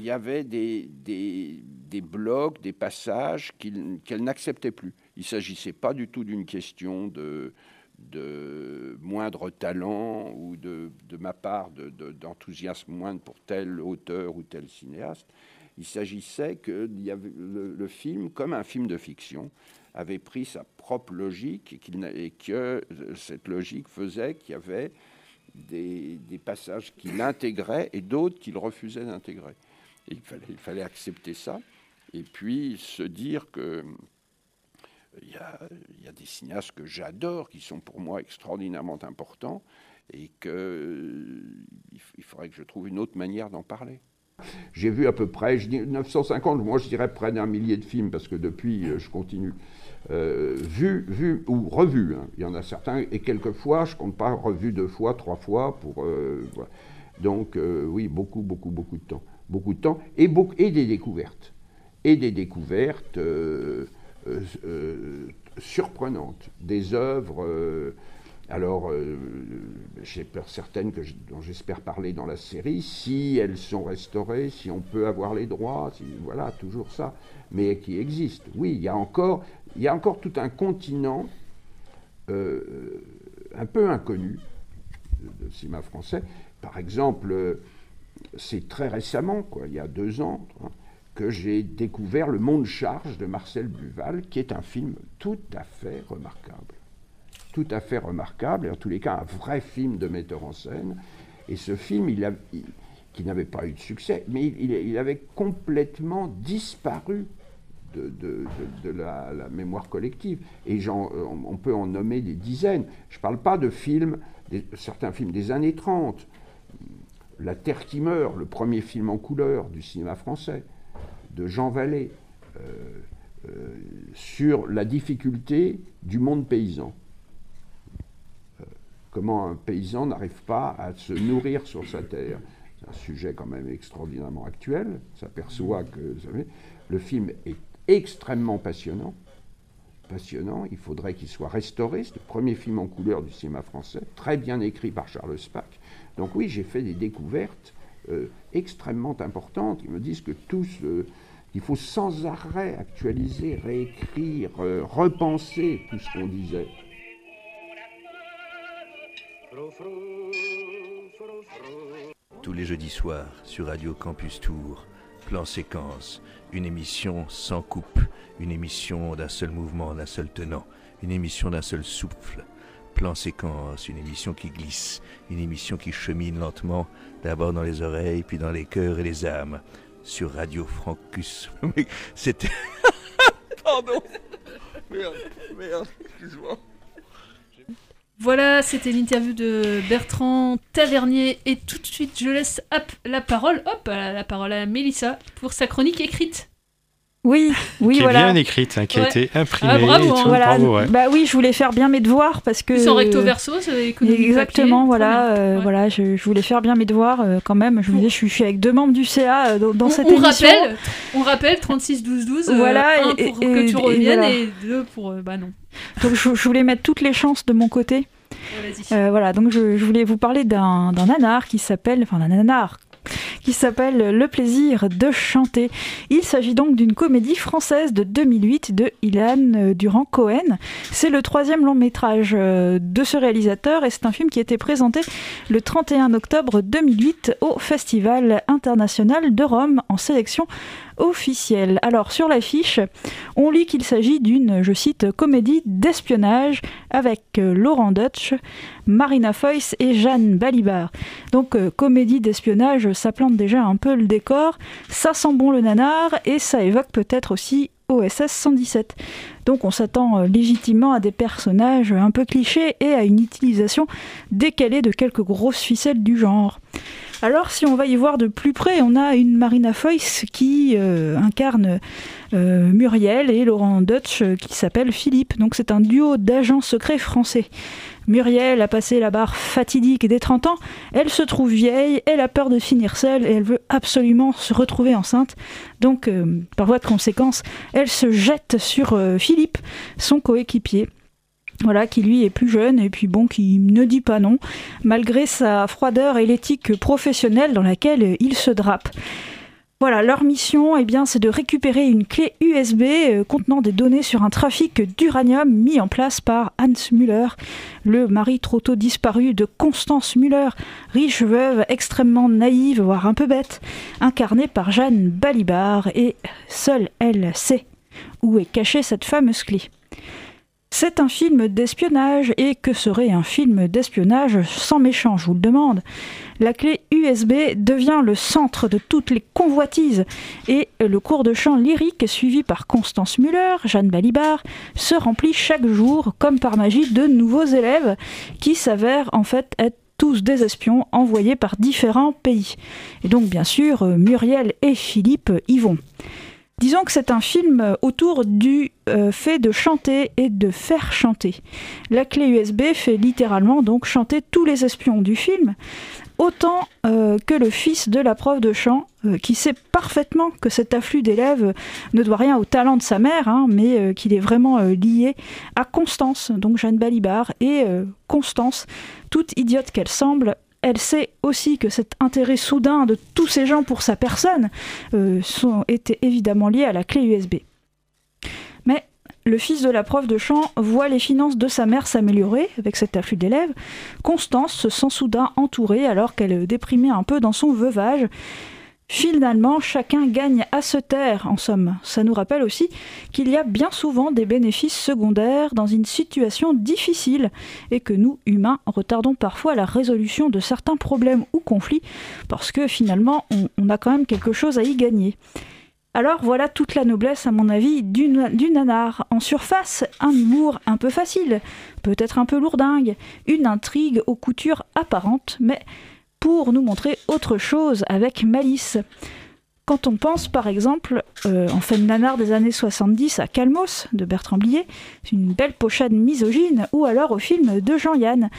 il y avait des, des, blocs, des passages qu'elle n'acceptait plus. Il ne s'agissait pas du tout d'une question de, moindre talent ou de, ma part de- de- d'enthousiasme moindre pour tel auteur ou tel cinéaste. Il s'agissait que le, film, comme un film de fiction, avait pris sa propre logique et, que euh, cette logique faisait qu'il y avait des passages qu'il intégrait et d'autres qu'il refusait d'intégrer. Il fallait, accepter ça et puis se dire que il y a, il y a des cinéastes que j'adore, qui sont pour moi extraordinairement importants, et qu'il il faudrait que je trouve une autre manière d'en parler. J'ai vu à peu près, je dis 950, moi je dirais près d'un millier de films, parce que depuis, euh, je continue. Euh, vu, vu ou revu, hein. il y en a certains, et quelquefois, je compte pas, revu deux fois, trois fois, pour... euh. Donc euh, oui, beaucoup, beaucoup, beaucoup de temps. Beaucoup de temps, et, des découvertes. Et des découvertes euh, euh, euh, surprenantes, des œuvres... alors, j'ai peur certaines dont j'espère parler dans la série, si elles sont restaurées, si on peut avoir les droits, si, voilà, toujours ça, mais qui existent. Oui, il y a encore, il y a encore tout un continent un peu inconnu de, cinéma français. Par exemple, c'est très récemment, quoi, il y a deux ans, hein, que j'ai découvert Le Monde Charge de Marcel Buval, qui est un film tout à fait remarquable tout à fait remarquable, et en tous les cas un vrai film de metteur en scène. Et ce film, il a, qui n'avait pas eu de succès, mais il, avait complètement disparu de, la, mémoire collective. Et on, peut en nommer des dizaines. Je ne parle pas de films, certains films des années 30. La Terre qui meurt, le premier film en couleur du cinéma français, de Jean Vallée, euh, euh, sur la difficulté du monde paysan comment un paysan n'arrive pas à se nourrir sur sa terre. C'est un sujet quand même extraordinairement actuel. On s'aperçoit que le film est extrêmement passionnant. Passionnant, il faudrait qu'il soit restauré. C'est le premier film en couleur du cinéma français, très bien écrit par Charles Spack. Donc oui, j'ai fait des découvertes euh, extrêmement importantes. Ils me disent que tous, euh, il faut sans arrêt actualiser, réécrire, euh, repenser tout ce qu'on disait. Tous les jeudis soirs sur Radio Campus Tour, plan séquence, une émission sans coupe, une émission d'un seul mouvement, d'un seul tenant, une émission d'un seul souffle. Plan séquence, une émission qui glisse, une émission qui chemine lentement, d'abord dans les oreilles, puis dans les cœurs et les âmes, sur Radio Francus. C'était. Pardon. Merde, merde, excuse-moi. Voilà, c'était l'interview de Bertrand Tavernier. Et tout de suite, je laisse la parole, hop, la parole à Mélissa pour sa chronique écrite. Oui, oui, qui voilà. est bien écrite, hein, qui a Ouais. été imprimée Ah, bravo, et hein. tout. Voilà. Bravo, ouais. Bah oui, je voulais faire bien mes devoirs parce que. En recto verso, Exactement, papier, voilà, euh, Ouais. voilà, je, je voulais faire bien mes devoirs euh, quand même. Je me disais, je suis, je suis avec deux membres du CA euh, dans, dans on, cette on émission. rappelle, on rappelle 36 12 12. euh, Voilà, un et- pour et- que tu et reviennes voilà. et deux pour euh, bah non. Donc je, je voulais mettre toutes les chances de mon côté. Euh, voilà, donc je, je voulais vous parler d'un d'un nanar qui s'appelle, enfin d'un nanar qui s'appelle Le plaisir de chanter. Il s'agit donc d'une comédie française de 2008 de Ilan euh, Durand-Cohen. C'est le troisième long métrage euh, de ce réalisateur et c'est un film qui été présenté le 31 octobre 2008 au Festival international de Rome en sélection Alors sur l'affiche, on lit qu'il s'agit d'une, je cite, comédie d'espionnage avec euh, Laurent Deutsch, Marina Foïs et Jeanne Balibar. Donc euh, comédie d'espionnage, ça plante déjà un peu le décor, ça sent bon le nanar et ça évoque peut-être aussi OSS 117. Donc on s'attend euh, légitimement à des personnages un peu clichés et à une utilisation décalée de quelques grosses ficelles du genre. Alors si on va y voir de plus près, on a une Marina Foïs qui euh, incarne euh, Muriel et Laurent Deutsch euh, qui s'appelle Philippe. Donc c'est un duo d'agents secrets français. Muriel a passé la barre fatidique des 30 ans, elle se trouve vieille, elle a peur de finir seule et elle veut absolument se retrouver enceinte. Donc par voie de conséquence, elle se jette sur Philippe, son coéquipier. Voilà, qui lui est plus jeune et puis bon, qui ne dit pas non, malgré sa froideur et l'éthique professionnelle dans laquelle il se drape. Voilà, leur mission, eh bien, c'est de récupérer une clé USB euh, contenant des données sur un trafic d'uranium mis en place par Hans Müller, le mari trop tôt disparu de Constance Müller, riche veuve extrêmement naïve, voire un peu bête, incarnée par Jeanne Balibar, et seule elle sait où est cachée cette fameuse clé. C'est un film d'espionnage, et que serait un film d'espionnage sans méchant, je vous le demande La clé USB devient le centre de toutes les convoitises, et le cours de chant lyrique suivi par Constance Müller, Jeanne Balibar, se remplit chaque jour, comme par magie, de nouveaux élèves qui s'avèrent en fait être tous des espions envoyés par différents pays. Et donc bien sûr, Muriel et Philippe y vont. Disons que c'est un film autour du euh, fait de chanter et de faire chanter. La clé USB fait littéralement donc chanter tous les espions du film, autant euh, que le fils de la prof de chant, euh, qui sait parfaitement que cet afflux d'élèves ne doit rien au talent de sa mère, hein, mais euh, qu'il est vraiment euh, lié à Constance, donc Jeanne Balibar, et euh, Constance, toute idiote qu'elle semble, elle sait aussi que cet intérêt soudain de tous ces gens pour sa personne euh, était évidemment lié à la clé USB. Mais le fils de la prof de chant voit les finances de sa mère s'améliorer avec cet afflux d'élèves. Constance se sent soudain entourée alors qu'elle déprimait un peu dans son veuvage. Finalement, chacun gagne à se taire, en somme. Ça nous rappelle aussi qu'il y a bien souvent des bénéfices secondaires dans une situation difficile et que nous, humains, retardons parfois la résolution de certains problèmes ou conflits parce que finalement, on, a quand même quelque chose à y gagner. Alors voilà toute la noblesse, à mon avis, du, du nanar. En surface, un humour un peu facile, peut-être un peu lourdingue, une intrigue aux coutures apparentes, mais pour nous montrer autre chose avec malice. Quand on pense par exemple euh, en fin de nanar des années 70 à Calmos de Bertrand Blier, une belle pochade misogyne, ou alors au film de Jean-Yann,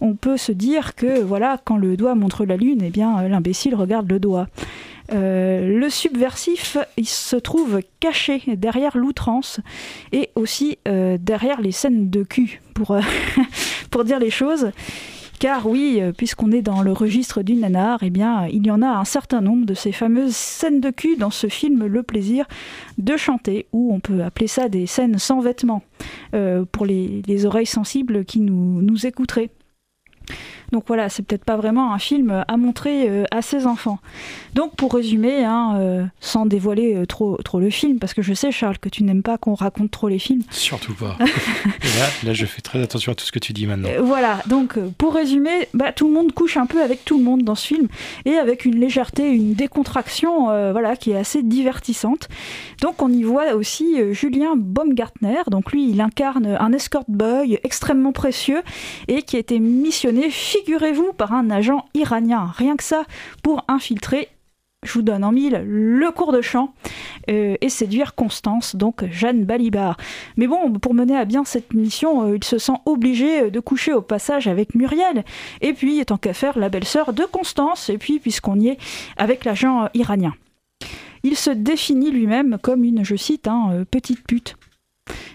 on peut se dire que voilà, quand le doigt montre la lune, eh bien l'imbécile regarde le doigt. Euh, le subversif, se trouve caché derrière l'outrance et aussi euh, derrière les scènes de cul, pour dire les choses. Car oui, euh, puisqu'on est dans le registre du nanar, eh bien, il y en a un certain nombre de ces fameuses scènes de cul dans ce film Le plaisir de chanter, ou on peut appeler ça des scènes sans vêtements, euh, pour les, les oreilles sensibles qui nous écouteraient. Donc voilà, c'est peut-être pas vraiment un film à montrer euh, à ses enfants. Donc pour résumer, hein, euh, sans dévoiler euh, trop, trop le film, parce que je sais Charles que tu n'aimes pas qu'on raconte trop les films. Surtout pas. Là, là, je fais très attention à tout ce que tu dis maintenant. Voilà, donc pour résumer, bah, tout le monde couche un peu avec tout le monde dans ce film et avec une légèreté, une décontraction euh, voilà, qui est assez divertissante. Donc on y voit aussi Julien Baumgartner, donc lui il incarne un escort boy extrêmement précieux et qui a été missionné, figurez-vous, par un agent iranien, rien que ça, pour infiltrer je vous donne en mille le cours de chant euh, et séduire Constance, donc Jeanne Balibar. Mais bon, pour mener à bien cette mission, euh, il se sent obligé euh, de coucher au passage avec Muriel, et puis, tant qu'à faire, la belle-sœur de Constance, et puis, puisqu'on y est, avec l'agent iranien. Il se définit lui-même comme une, je cite, hein, petite pute.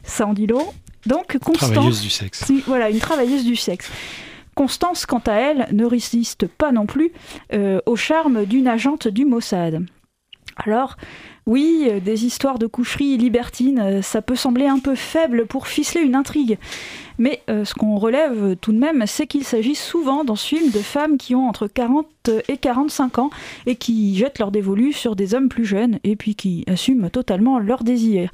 Ça en dit long. Donc, Constance. Travailleuse du sexe. Voilà, une travailleuse du sexe. Constance, quant à elle, ne résiste pas non plus euh, au charme d'une agente du Mossad. Alors, oui, euh, des histoires de coucherie libertines, euh, ça peut sembler un peu faible pour ficeler une intrigue. Mais ce qu'on relève tout de même, c'est qu'il s'agit souvent dans ce film de femmes qui ont entre 40 et 45 ans et qui jettent leur dévolu sur des hommes plus jeunes et puis qui assument totalement leur désir.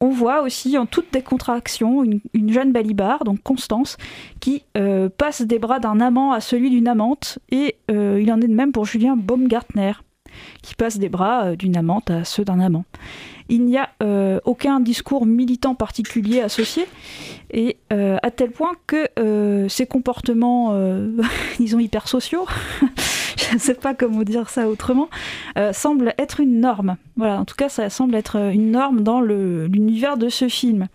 On voit aussi en toute décontraction une, une jeune balibar, donc Constance, qui euh, passe des bras d'un amant à celui d'une amante, et euh, il en est de même pour Julien Baumgartner, qui passe des bras euh, d'une amante à ceux d'un amant. Il n'y a aucun discours militant particulier associé, et à tel point que ces comportements, disons, hyper sociaux, je ne sais pas comment dire ça autrement, euh, semblent être une norme. Voilà, en tout cas, ça semble être euh, une norme dans l'univers de ce film.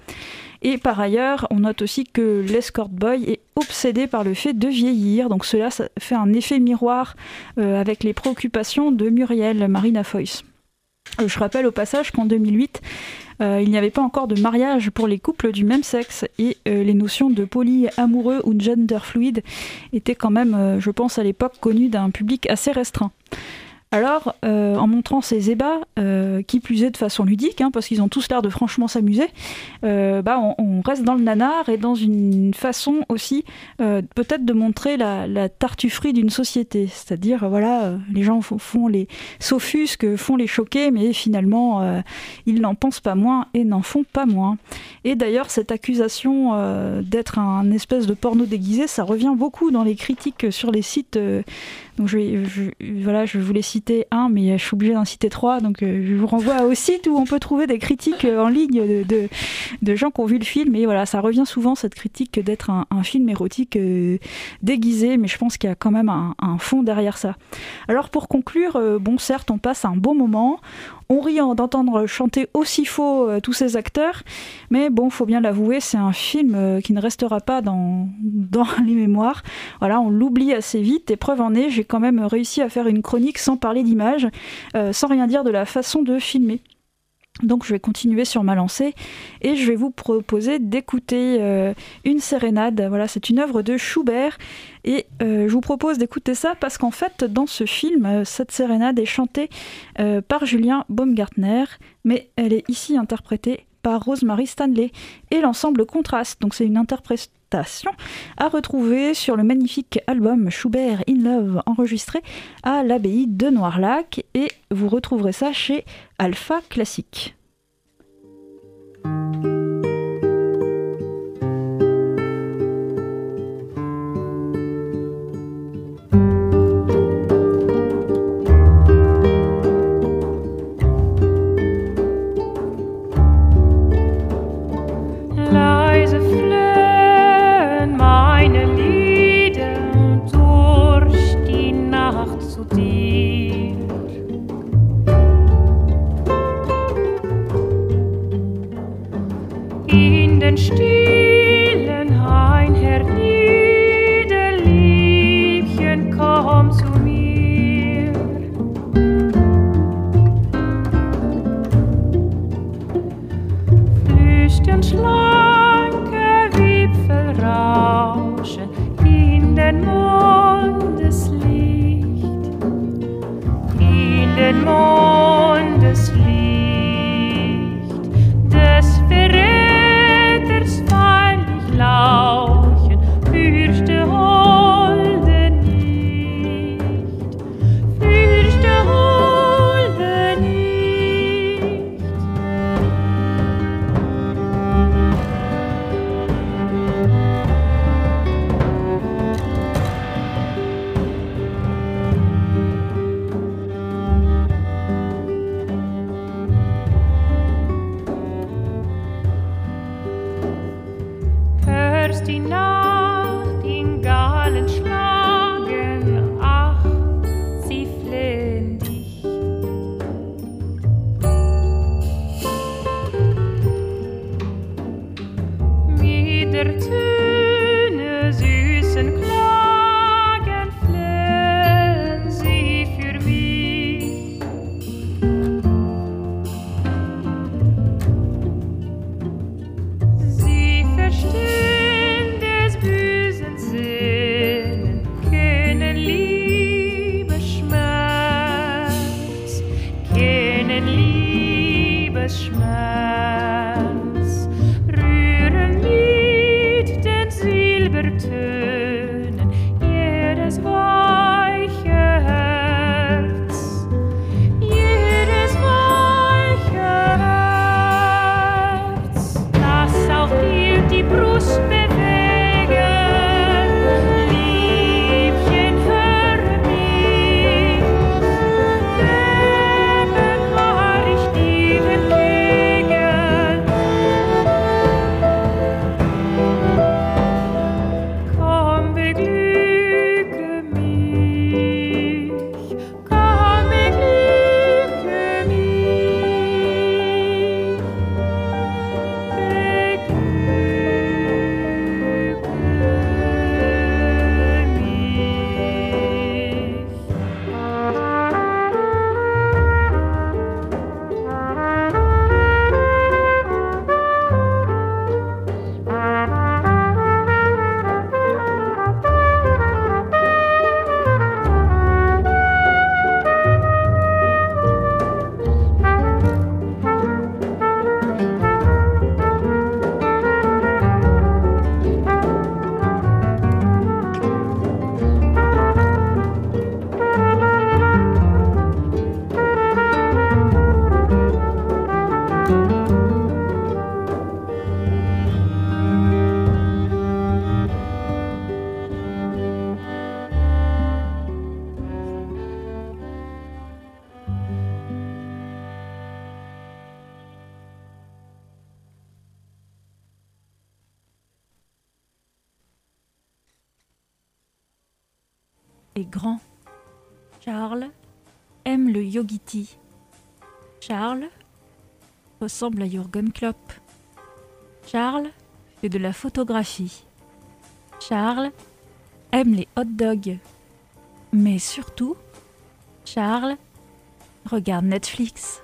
Et par ailleurs, on note aussi que l'escort boy est obsédé par le fait de vieillir. Donc cela fait un effet miroir euh, avec les préoccupations de Muriel, Marina Foïs. Je rappelle au passage qu'en 2008, euh, il n'y avait pas encore de mariage pour les couples du même sexe et euh, les notions de polyamoureux ou de gender fluide étaient quand même, euh, je pense, à l'époque connues d'un public assez restreint. Alors, euh, en montrant ces ébats, euh, qui plus est de façon ludique, hein, parce qu'ils ont tous l'air de franchement s'amuser, euh, bah, on, reste dans le nanar et dans une façon aussi peut-être de montrer la, tartufferie d'une société. C'est-à-dire, voilà, les gens font, les s'offusquent, font les choquer, mais finalement, ils n'en pensent pas moins et n'en font pas moins. Et d'ailleurs, cette accusation d'être un espèce de porno déguisé, ça revient beaucoup dans les critiques sur les sites. Donc je voilà, je voulais citer un, mais je suis obligée d'en citer trois. Donc euh, je vous renvoie au site où on peut trouver des critiques euh, en ligne de, gens qui ont vu le film. Et voilà, ça revient souvent cette critique d'être un, film érotique euh, déguisé, mais je pense qu'il y a quand même un, fond derrière ça. Alors pour conclure, bon certes, on passe un bon moment. On en- d'entendre chanter aussi faux euh, tous ces acteurs, mais bon, faut bien l'avouer, c'est un film euh, qui ne restera pas dans, dans les mémoires. Voilà, on l'oublie assez vite. Et preuve en est, j'ai quand même réussi à faire une chronique sans parler d'image, euh, sans rien dire de la façon de filmer. Donc je vais continuer sur ma lancée et je vais vous proposer d'écouter euh, une sérénade. Voilà, c'est une œuvre de Schubert et euh, je vous propose d'écouter ça parce qu'en fait dans ce film, euh, cette sérénade est chantée par Julien Baumgartner, mais elle est ici interprétée par Rosemary Stanley et l'ensemble contraste. Donc c'est une interprétation à retrouver sur le magnifique album Schubert in Love enregistré à l'abbaye de Noirlac et vous retrouverez ça chez Alpha Classique. In yogiti. Charles ressemble à Jürgen Klopp. Charles fait de la photographie. Charles aime les hot dogs. Mais surtout, Charles regarde Netflix.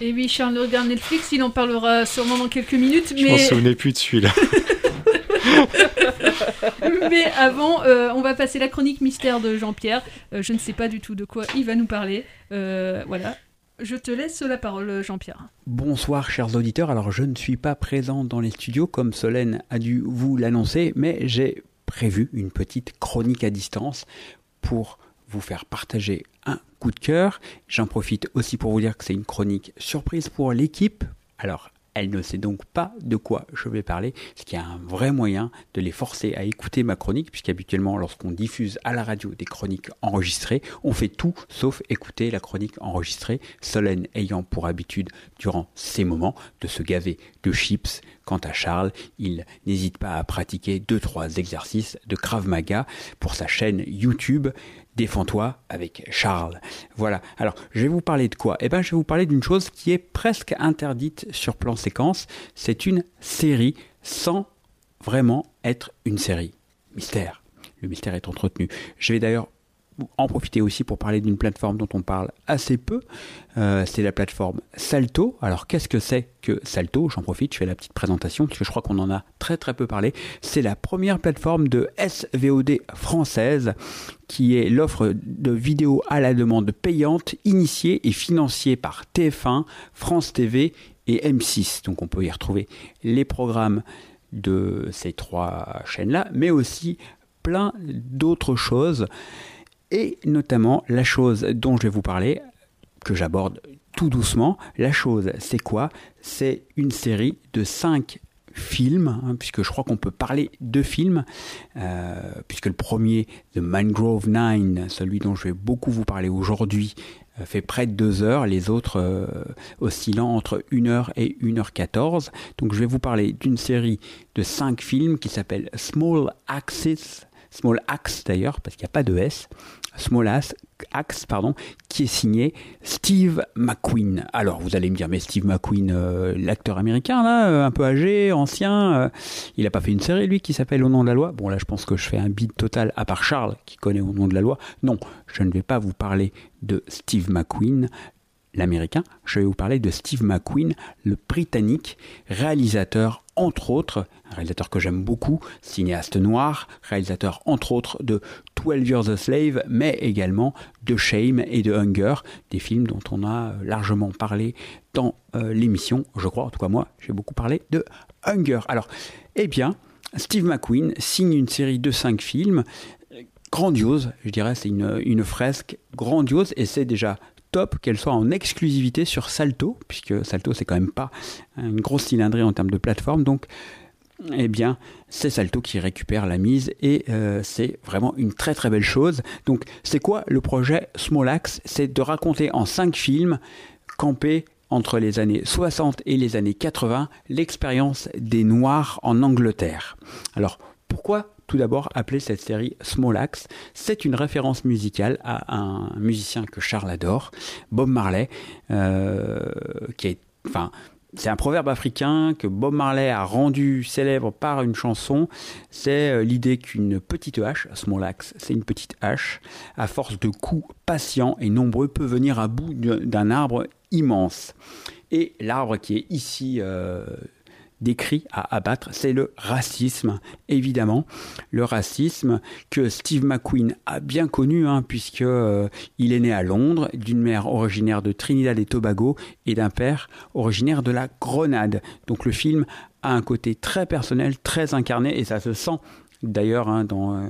Et oui, Charles regarde Netflix, il en parlera sûrement dans quelques minutes. Je m'en mais... souvenais plus de celui-là. Mais avant, euh, on va passer la chronique mystère de Jean-Pierre. Euh, je ne sais pas du tout de quoi il va nous parler. Euh, voilà. Je te laisse la parole, Jean-Pierre. Bonsoir chers auditeurs, alors je ne suis pas présent dans les studios comme Solène a dû vous l'annoncer, mais j'ai prévu une petite chronique à distance pour vous faire partager un coup de cœur. J'en profite aussi pour vous dire que c'est une chronique surprise pour l'équipe. Alors elle ne sait donc pas de quoi je vais parler, ce qui est un vrai moyen de les forcer à écouter ma chronique, puisqu'habituellement, lorsqu'on diffuse à la radio des chroniques enregistrées, on fait tout sauf écouter la chronique enregistrée, Solène ayant pour habitude, durant ces moments, de se gaver de chips. Quant à Charles, il n'hésite pas à pratiquer deux trois exercices de Krav Maga pour sa chaîne YouTube Défends-toi avec Charles. Voilà. Alors, je vais vous parler de quoi? Eh ben, je vais vous parler d'une chose qui est presque interdite sur plan séquence. C'est une série sans vraiment être une série. Mystère. Le mystère est entretenu. Je vais d'ailleurs en profiter aussi pour parler d'une plateforme dont on parle assez peu. Euh, c'est la plateforme Salto. Alors qu'est-ce que c'est que Salto? J'en profite, je fais la petite présentation parce que je crois qu'on en a très très peu parlé. C'est la première plateforme de SVOD française qui est l'offre de vidéos à la demande payante initiée et financée par TF1, France TV et M6. Donc on peut y retrouver les programmes de ces trois chaînes-là, mais aussi plein d'autres choses et notamment la chose dont je vais vous parler, que j'aborde tout doucement. La chose, c'est quoi? C'est une série de 5 films, hein, puisque je crois qu'on peut parler de films, euh, puisque le premier, The Mangrove Nine, celui dont je vais beaucoup vous parler aujourd'hui, euh, fait près de 2 heures, les autres euh, oscillant entre 1 heure et 1 heure 14. Donc je vais vous parler d'une série de 5 films qui s'appelle Small Axis Small Axe d'ailleurs, parce qu'il n'y a pas de S, Small Axe, pardon, qui est signé Steve McQueen. Alors vous allez me dire, mais Steve McQueen, euh, l'acteur américain là, euh, un peu âgé, ancien, euh, il n'a pas fait une série lui qui s'appelle Au nom de la loi? Bon là, je pense que je fais un bid total, à part Charles qui connaît Au nom de la loi. Non, je ne vais pas vous parler de Steve McQueen, l'américain, je vais vous parler de Steve McQueen, le britannique, réalisateur entre autres, un réalisateur que j'aime beaucoup, cinéaste noir, réalisateur entre autres de 12 Years a Slave, mais également de Shame et de Hunger, des films dont on a largement parlé dans euh, l'émission, je crois, en tout cas moi, j'ai beaucoup parlé de Hunger. Alors, eh bien, Steve McQueen signe une série de 5 films, grandiose, je dirais, c'est une fresque grandiose, et c'est déjà qu'elle soit en exclusivité sur Salto, puisque Salto c'est quand même pas une grosse cylindrée en termes de plateforme, donc eh bien c'est Salto qui récupère la mise et euh, c'est vraiment une très très belle chose. Donc c'est quoi le projet Smolax C'est de raconter en cinq films campés entre les années 60 et les années 80 l'expérience des Noirs en Angleterre. Alors pourquoi tout d'abord appeler cette série Small Axe. C'est une référence musicale à un musicien que Charles adore, Bob Marley, euh, qui est, enfin, c'est un proverbe africain que Bob Marley a rendu célèbre par une chanson. C'est euh, l'idée qu'une petite hache, small axe, c'est une petite hache, à force de coups patients et nombreux, peut venir à bout d'un arbre immense. Et l'arbre qui est ici euh, décrit à abattre, c'est le racisme, évidemment. Le racisme que Steve McQueen a bien connu, hein, puisque euh, il est né à Londres, d'une mère originaire de Trinidad et Tobago et d'un père originaire de la Grenade. Donc le film a un côté très personnel, très incarné, et ça se sent d'ailleurs hein, dans euh,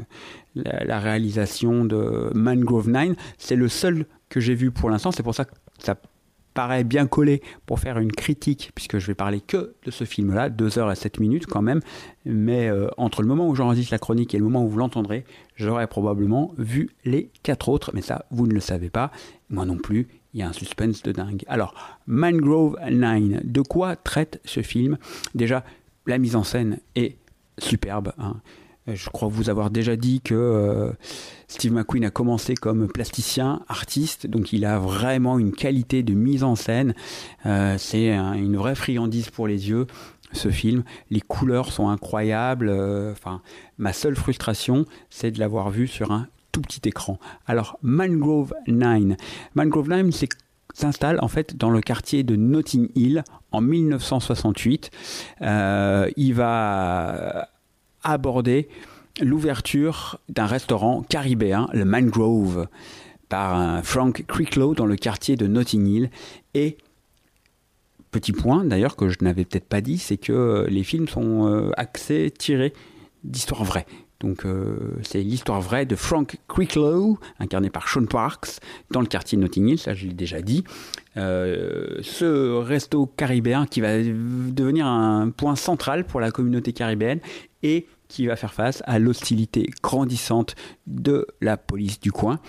la, réalisation de Mangrove Nine. C'est le seul que j'ai vu pour l'instant, c'est pour ça que ça paraît bien collé pour faire une critique, puisque je vais parler que de ce film-là, 2 heures et 7 minutes quand même, mais euh, entre le moment où j'enregistre la chronique et le moment où vous l'entendrez, j'aurais probablement vu les quatre autres, mais ça, vous ne le savez pas, moi non plus, il y a un suspense de dingue. Alors, Mangrove Nine, de quoi traite ce film? Déjà, la mise en scène est superbe. Hein. Je crois vous avoir déjà dit que euh, Steve McQueen a commencé comme plasticien, artiste, donc il a vraiment une qualité de mise en scène. Euh, c'est un, une vraie friandise pour les yeux. Ce film, les couleurs sont incroyables. Euh, enfin, ma seule frustration, c'est de l'avoir vu sur un tout petit écran. Alors, Mangrove Nine. Mangrove Nine, c'est s'installe en fait dans le quartier de Notting Hill en 1968. Euh, il va aborder l'ouverture d'un restaurant caribéen, le Mangrove, par Frank Cricklow dans le quartier de Notting Hill. Et petit point d'ailleurs que je n'avais peut-être pas dit, c'est que les films sont euh, axés, tirés d'histoires vraies. Donc euh, c'est l'histoire vraie de Frank Cricklow, incarné par Sean Parks, dans le quartier de Notting Hill, ça je l'ai déjà dit. Euh, ce resto caribéen qui va devenir un point central pour la communauté caribéenne et qui va faire face à l'hostilité grandissante de la police du coin.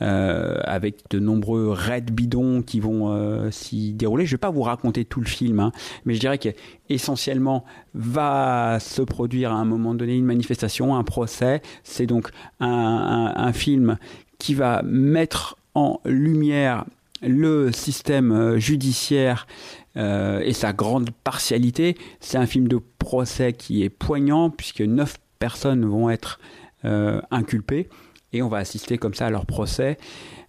Euh, avec de nombreux raids bidons qui vont euh, s'y dérouler. Je ne vais pas vous raconter tout le film, hein, mais je dirais qu'essentiellement va se produire à un moment donné une manifestation, un procès. C'est donc un, film qui va mettre en lumière le système euh, judiciaire euh, et sa grande partialité. C'est un film de procès qui est poignant puisque neuf personnes vont être euh, inculpées et on va assister comme ça à leur procès.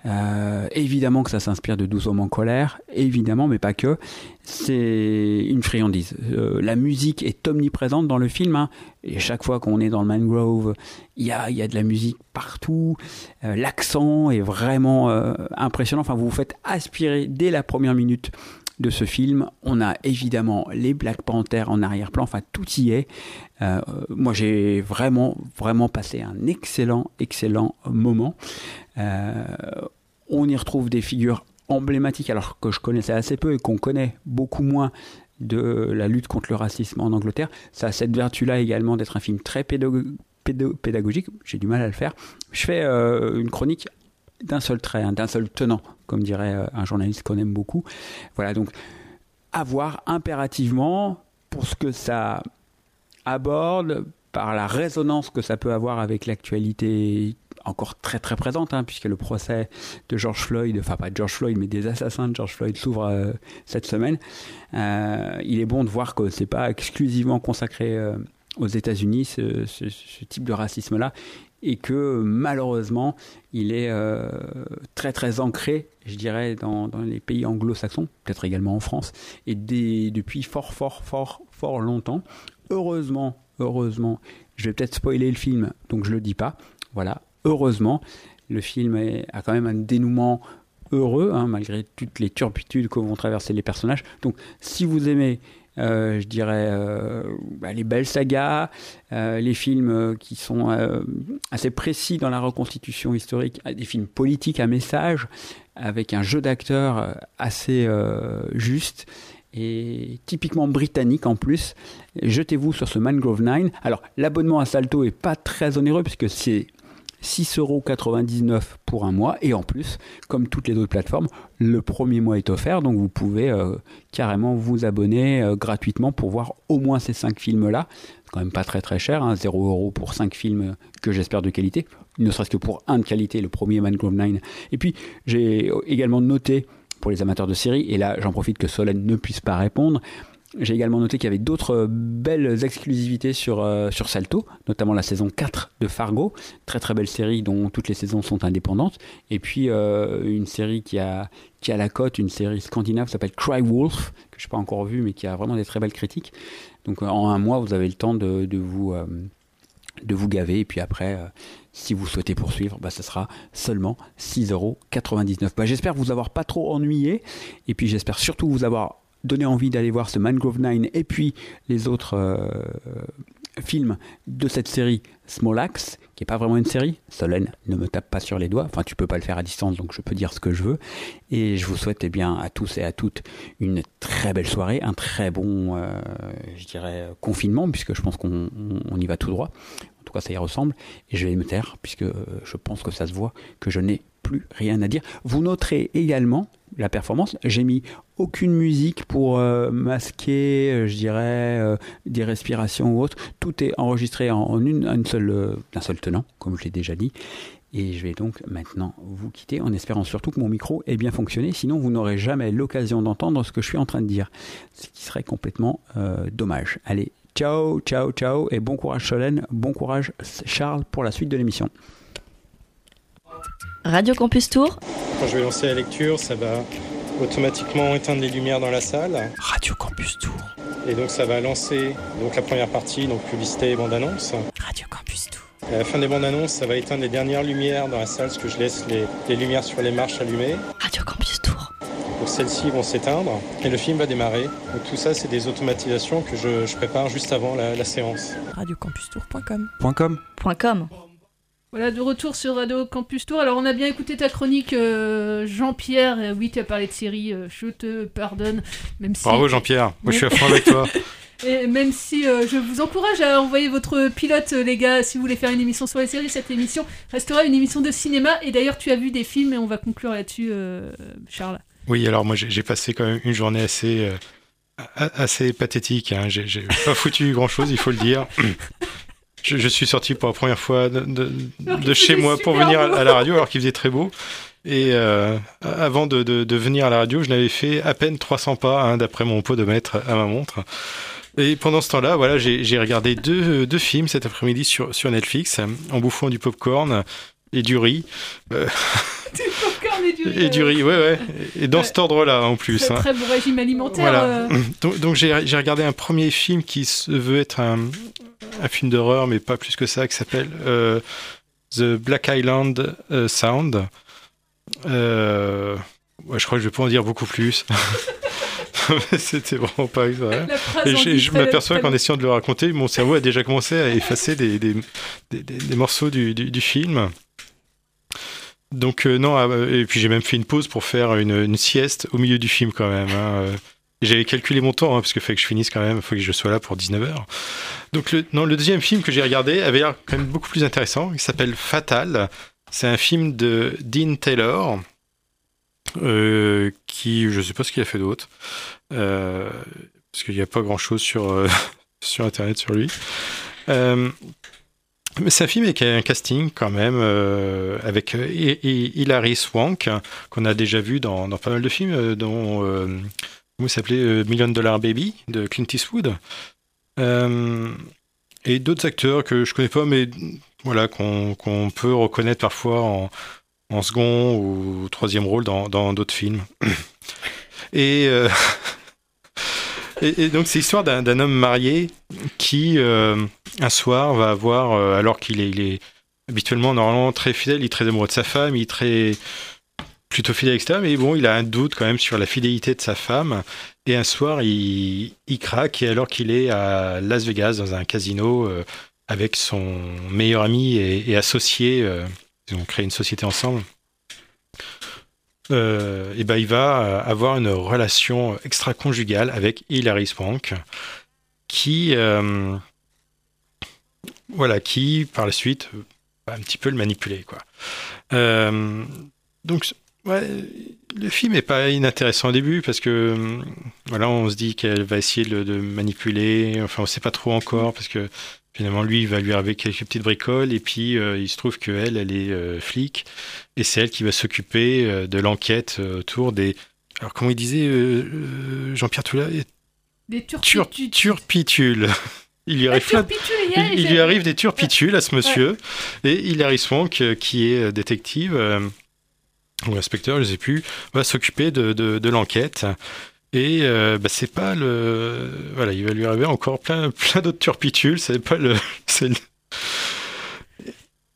Euh, évidemment que ça s'inspire de 12 hommes en colère, évidemment, mais pas que. C'est une friandise. La musique est omniprésente dans le film. hein. Et chaque fois qu'on est dans le mangrove, il y a, de la musique partout. L'accent est vraiment impressionnant. Enfin, vous vous faites aspirer dès la première minute de ce film. On a évidemment les Black Panthers en arrière-plan. Enfin, tout y est. Euh, moi, j'ai vraiment, vraiment passé un excellent, excellent moment. Euh, on y retrouve des figures emblématiques, alors que je connaissais assez peu et qu'on connaît beaucoup moins de la lutte contre le racisme en Angleterre. Ça a cette vertu-là également d'être un film très pédagogique. J'ai du mal à le faire. Je fais euh, une chronique d'un seul trait, hein, d'un seul tenant, comme dirait euh, un journaliste qu'on aime beaucoup. Voilà, donc à voir impérativement pour ce que ça aborde, par la résonance que ça peut avoir avec l'actualité encore très très présente, hein, puisque le procès de George Floyd, enfin pas de George Floyd, mais des assassins de George Floyd s'ouvre euh, cette semaine. Euh, il est bon de voir que c'est pas exclusivement consacré aux États-Unis ce type de racisme-là, et que malheureusement il est euh, très très ancré, je dirais, dans, les pays anglo-saxons, peut-être également en France, et depuis fort fort fort fort longtemps. Heureusement, heureusement, je vais peut-être spoiler le film, donc je le dis pas. Voilà, heureusement, le film a quand même un dénouement heureux, hein, malgré toutes les turpitudes que vont traverser les personnages. Donc, si vous aimez, je dirais, euh, bah, les belles sagas, euh, les films euh, qui sont euh, assez précis dans la reconstitution historique, des films politiques à message, avec un jeu d'acteurs euh, assez euh, juste et typiquement britannique en plus. Jetez-vous sur ce Mangrove 9. Alors, l'abonnement à Salto est pas très onéreux puisque c'est 6,99€ pour un mois et en plus, comme toutes les autres plateformes, le premier mois est offert donc vous pouvez euh, carrément vous abonner euh, gratuitement pour voir au moins ces 5 films-là. C'est quand même pas très très cher, hein, 0€ pour 5 films que j'espère de qualité, ne serait-ce que pour un de qualité, le premier Mangrove 9. Et puis, j'ai également noté pour les amateurs de séries, et là j'en profite que Solène ne puisse pas répondre, j'ai également noté qu'il y avait d'autres euh, belles exclusivités sur, euh, sur Salto, notamment la saison 4 de Fargo, très très belle série dont toutes les saisons sont indépendantes, et puis euh, une série qui a, qui a la cote, une série scandinave s'appelle Cry Wolf, que je n'ai pas encore vue mais qui a vraiment des très belles critiques. Donc en un mois vous avez le temps de, de vous... de vous gaver et puis après si vous souhaitez poursuivre bah, ce sera seulement 6,99€. Bah, j'espère vous avoir pas trop ennuyé et puis j'espère surtout vous avoir donné envie d'aller voir ce Mangrove 9 et puis les autres euh, films de cette série Small Axe qui est pas vraiment une série Solène ne me tape pas sur les doigts enfin tu peux pas le faire à distance donc je peux dire ce que je veux et je vous souhaite eh bien à tous et à toutes une très belle soirée un très bon euh, je dirais confinement puisque je pense qu'on on- on y va tout droit en tout cas, ça y ressemble. Et je vais me taire, puisque euh, je pense que ça se voit que je n'ai plus rien à dire. Vous noterez également la performance. J'ai mis aucune musique pour euh, masquer, euh, je dirais, euh, des respirations ou autre. Tout est enregistré en, une, seule, d'un seul tenant, comme je l'ai déjà dit. Et je vais donc maintenant vous quitter en espérant surtout que mon micro ait bien fonctionné. Sinon, vous n'aurez jamais l'occasion d'entendre ce que je suis en train de dire. Ce qui serait complètement dommage. Allez, ciao, ciao, ciao. Et bon courage Solène, bon courage Charles pour la suite de l'émission. Radio Campus Tour, Quand je vais lancer la lecture, ça va automatiquement éteindre les lumières dans la salle. Radio Campus Tour. Et donc ça va lancer donc la première partie, donc publicité et bande-annonce. Radio Campus Tour. À la fin des bandes annonces, ça va éteindre les dernières lumières dans la salle, parce que je laisse les, les lumières sur les marches allumées. Radio Campus Tour. Donc celles-ci vont s'éteindre et le film va démarrer. Donc tout ça, c'est des automatisations que je, je prépare juste avant la, la séance. Radiocampustour.com. .com. Point .com. Voilà, de retour sur Radio Campus Tour. Alors, on a bien écouté ta chronique, euh, Jean-Pierre. Oui, tu as parlé de série, euh, je te pardonne. Même si... Bravo Jean-Pierre, moi je suis à fond avec toi. Et même si euh, je vous encourage à envoyer votre pilote, les gars, si vous voulez faire une émission sur les séries, cette émission restera une émission de cinéma. Et d'ailleurs, tu as vu des films et on va conclure là-dessus, Charles. Oui, alors moi j'ai passé quand même une journée assez, assez pathétique. hein. J'ai j'ai pas foutu grand-chose, il faut le dire. je, je suis sorti pour la première fois de, chez moi pour venir à, beau. à la radio alors qu'il faisait très beau. Et euh, avant de, venir à la radio, je n'avais fait à peine 300 pas hein, d'après mon podomètre à ma montre. Et pendant ce temps-là, voilà, j'ai j'ai regardé deux, deux films cet après-midi sur, sur Netflix en bouffant du popcorn et du riz. Euh, Et du riz. et du riz, ouais, ouais. Et dans Ouais. cet ordre-là en plus. Très, hein. très bon régime alimentaire. Voilà. euh. Donc, donc j'ai regardé un premier film qui se veut être un, un film d'horreur, mais pas plus que ça, qui s'appelle euh, The Black Island euh, Sound. Ouais, je crois que je vais pas en dire beaucoup plus. C'était vraiment pas vrai. Et je, m'aperçois qu'en essayant de le raconter, mon cerveau a déjà commencé à effacer des, des, des- des- des morceaux du, du- du film. Donc euh, non, ah, et puis j'ai même fait une pause pour faire une, sieste au milieu du film quand même. hein, euh. J'avais calculé mon temps, hein, parce qu'il fallait que je finisse quand même, il faut que je sois là pour 19h. Donc le, non, le deuxième film que j'ai regardé avait l'air quand même beaucoup plus intéressant. Il s'appelle Fatal. C'est un film de Dean Taylor, euh, qui, je sais pas ce qu'il a fait d'autre, euh, parce qu'il n'y a pas grand-chose sur, euh, sur Internet sur lui. C'est un film avec un casting quand même, euh, avec euh, Hi- Hi- Hilary Swank, qu'on a déjà vu dans, pas mal de films, euh, dont, euh, s'appelait, Million Dollar Baby de Clint Eastwood. Et d'autres acteurs que je connais pas, mais voilà, qu'on peut reconnaître parfois en, second ou troisième rôle dans d'autres films. Et, et, donc c'est l'histoire d'un homme marié qui euh, un soir va avoir, euh, alors qu'il est, il est habituellement normalement très fidèle, il est très amoureux de sa femme, il est très plutôt fidèle, etc. Mais bon, il a un doute quand même sur la fidélité de sa femme. Et un soir, il, craque, et alors qu'il est à Las Vegas, dans un casino, euh, avec son meilleur ami et, associé, ils ont créé une société ensemble, euh, et ben il va euh, avoir une relation extra-conjugale avec Hilary Swank, qui, euh, voilà, qui par la suite va un petit peu le manipuler, quoi. Donc, ouais, le film est pas inintéressant au début parce que voilà, on se dit qu'elle va essayer de, de manipuler. Enfin, on sait pas trop encore parce que finalement lui il va lui arriver quelques petites bricoles et puis euh, il se trouve que elle, elle est euh, flic et c'est elle qui va s'occuper euh, de l'enquête autour des. Alors comment il disait Jean-Pierre Toula Des Tur- turpitudes. turpitules. Il lui arrive plein il il, lui des turpitules à ce monsieur. Et Hilary Swank, qui est détective, ou inspecteur, je ne sais plus, va s'occuper de, de, de l'enquête. Et euh, bah, c'est pas le. Voilà, il va lui arriver encore plein, plein d'autres turpitules. C'est pas le. c'est le-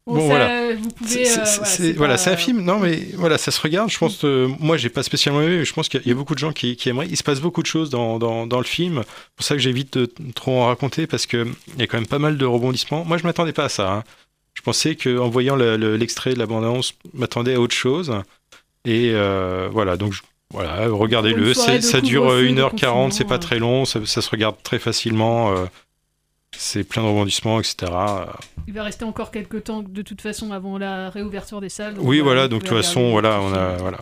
Bon, Bon, ça, voilà. vous pouvez, C'est- euh, c'est- voilà, c'est un film. Non, mais voilà, ça se regarde. Je pense que moi, j'ai pas spécialement aimé. mais Je pense qu'il y a- beaucoup de gens qui, qui aimeraient. Il se passe beaucoup de choses dans, dans, dans le film. C'est pour ça que j'évite de trop en raconter parce que il y a quand même pas mal de rebondissements. Moi, je m'attendais pas à ça. hein. Je pensais que en voyant le- le- l'extrait de la bande-annonce, je m'attendais à autre chose. Et euh, voilà, donc je- voilà, regardez-le. Ça dure couvre-feu, euh, de 1h40, c'est pas très long, ça, ça se regarde très facilement. euh, c'est plein de rebondissements, etc. Il va rester encore quelques temps de toute façon avant la réouverture des salles. Oui, voilà, donc de toute façon, voilà, on a- voilà.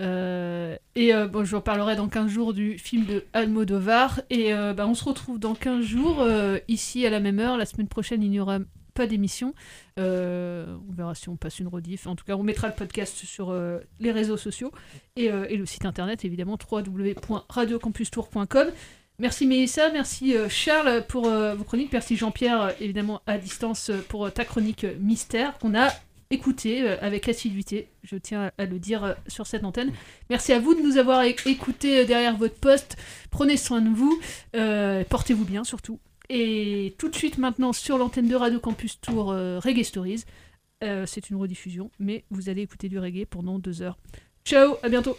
Euh, et euh, bon, je vous reparlerai dans 15 jours du film de Almodovar. Et euh, bah, on se retrouve dans 15 jours, ici à la même heure. La semaine prochaine, il n'y aura pas d'émission. Euh, on verra si on passe une rediff. En tout cas, on mettra le podcast sur euh, les réseaux sociaux et, euh, et le site internet, évidemment, www.radiocampustour.com. Merci Mélissa, merci Charles pour vos chroniques, merci Jean-Pierre, évidemment à distance, pour ta chronique mystère qu'on a écoutée avec assiduité, je tiens à le dire sur cette antenne. Merci à vous de nous avoir écoutés derrière votre poste, prenez soin de vous, portez-vous bien surtout. Et tout de suite maintenant sur l'antenne de Radio Campus Tour euh, Reggae Stories, Euh, c'est une rediffusion, mais vous allez écouter du reggae pendant deux heures. Ciao, à bientôt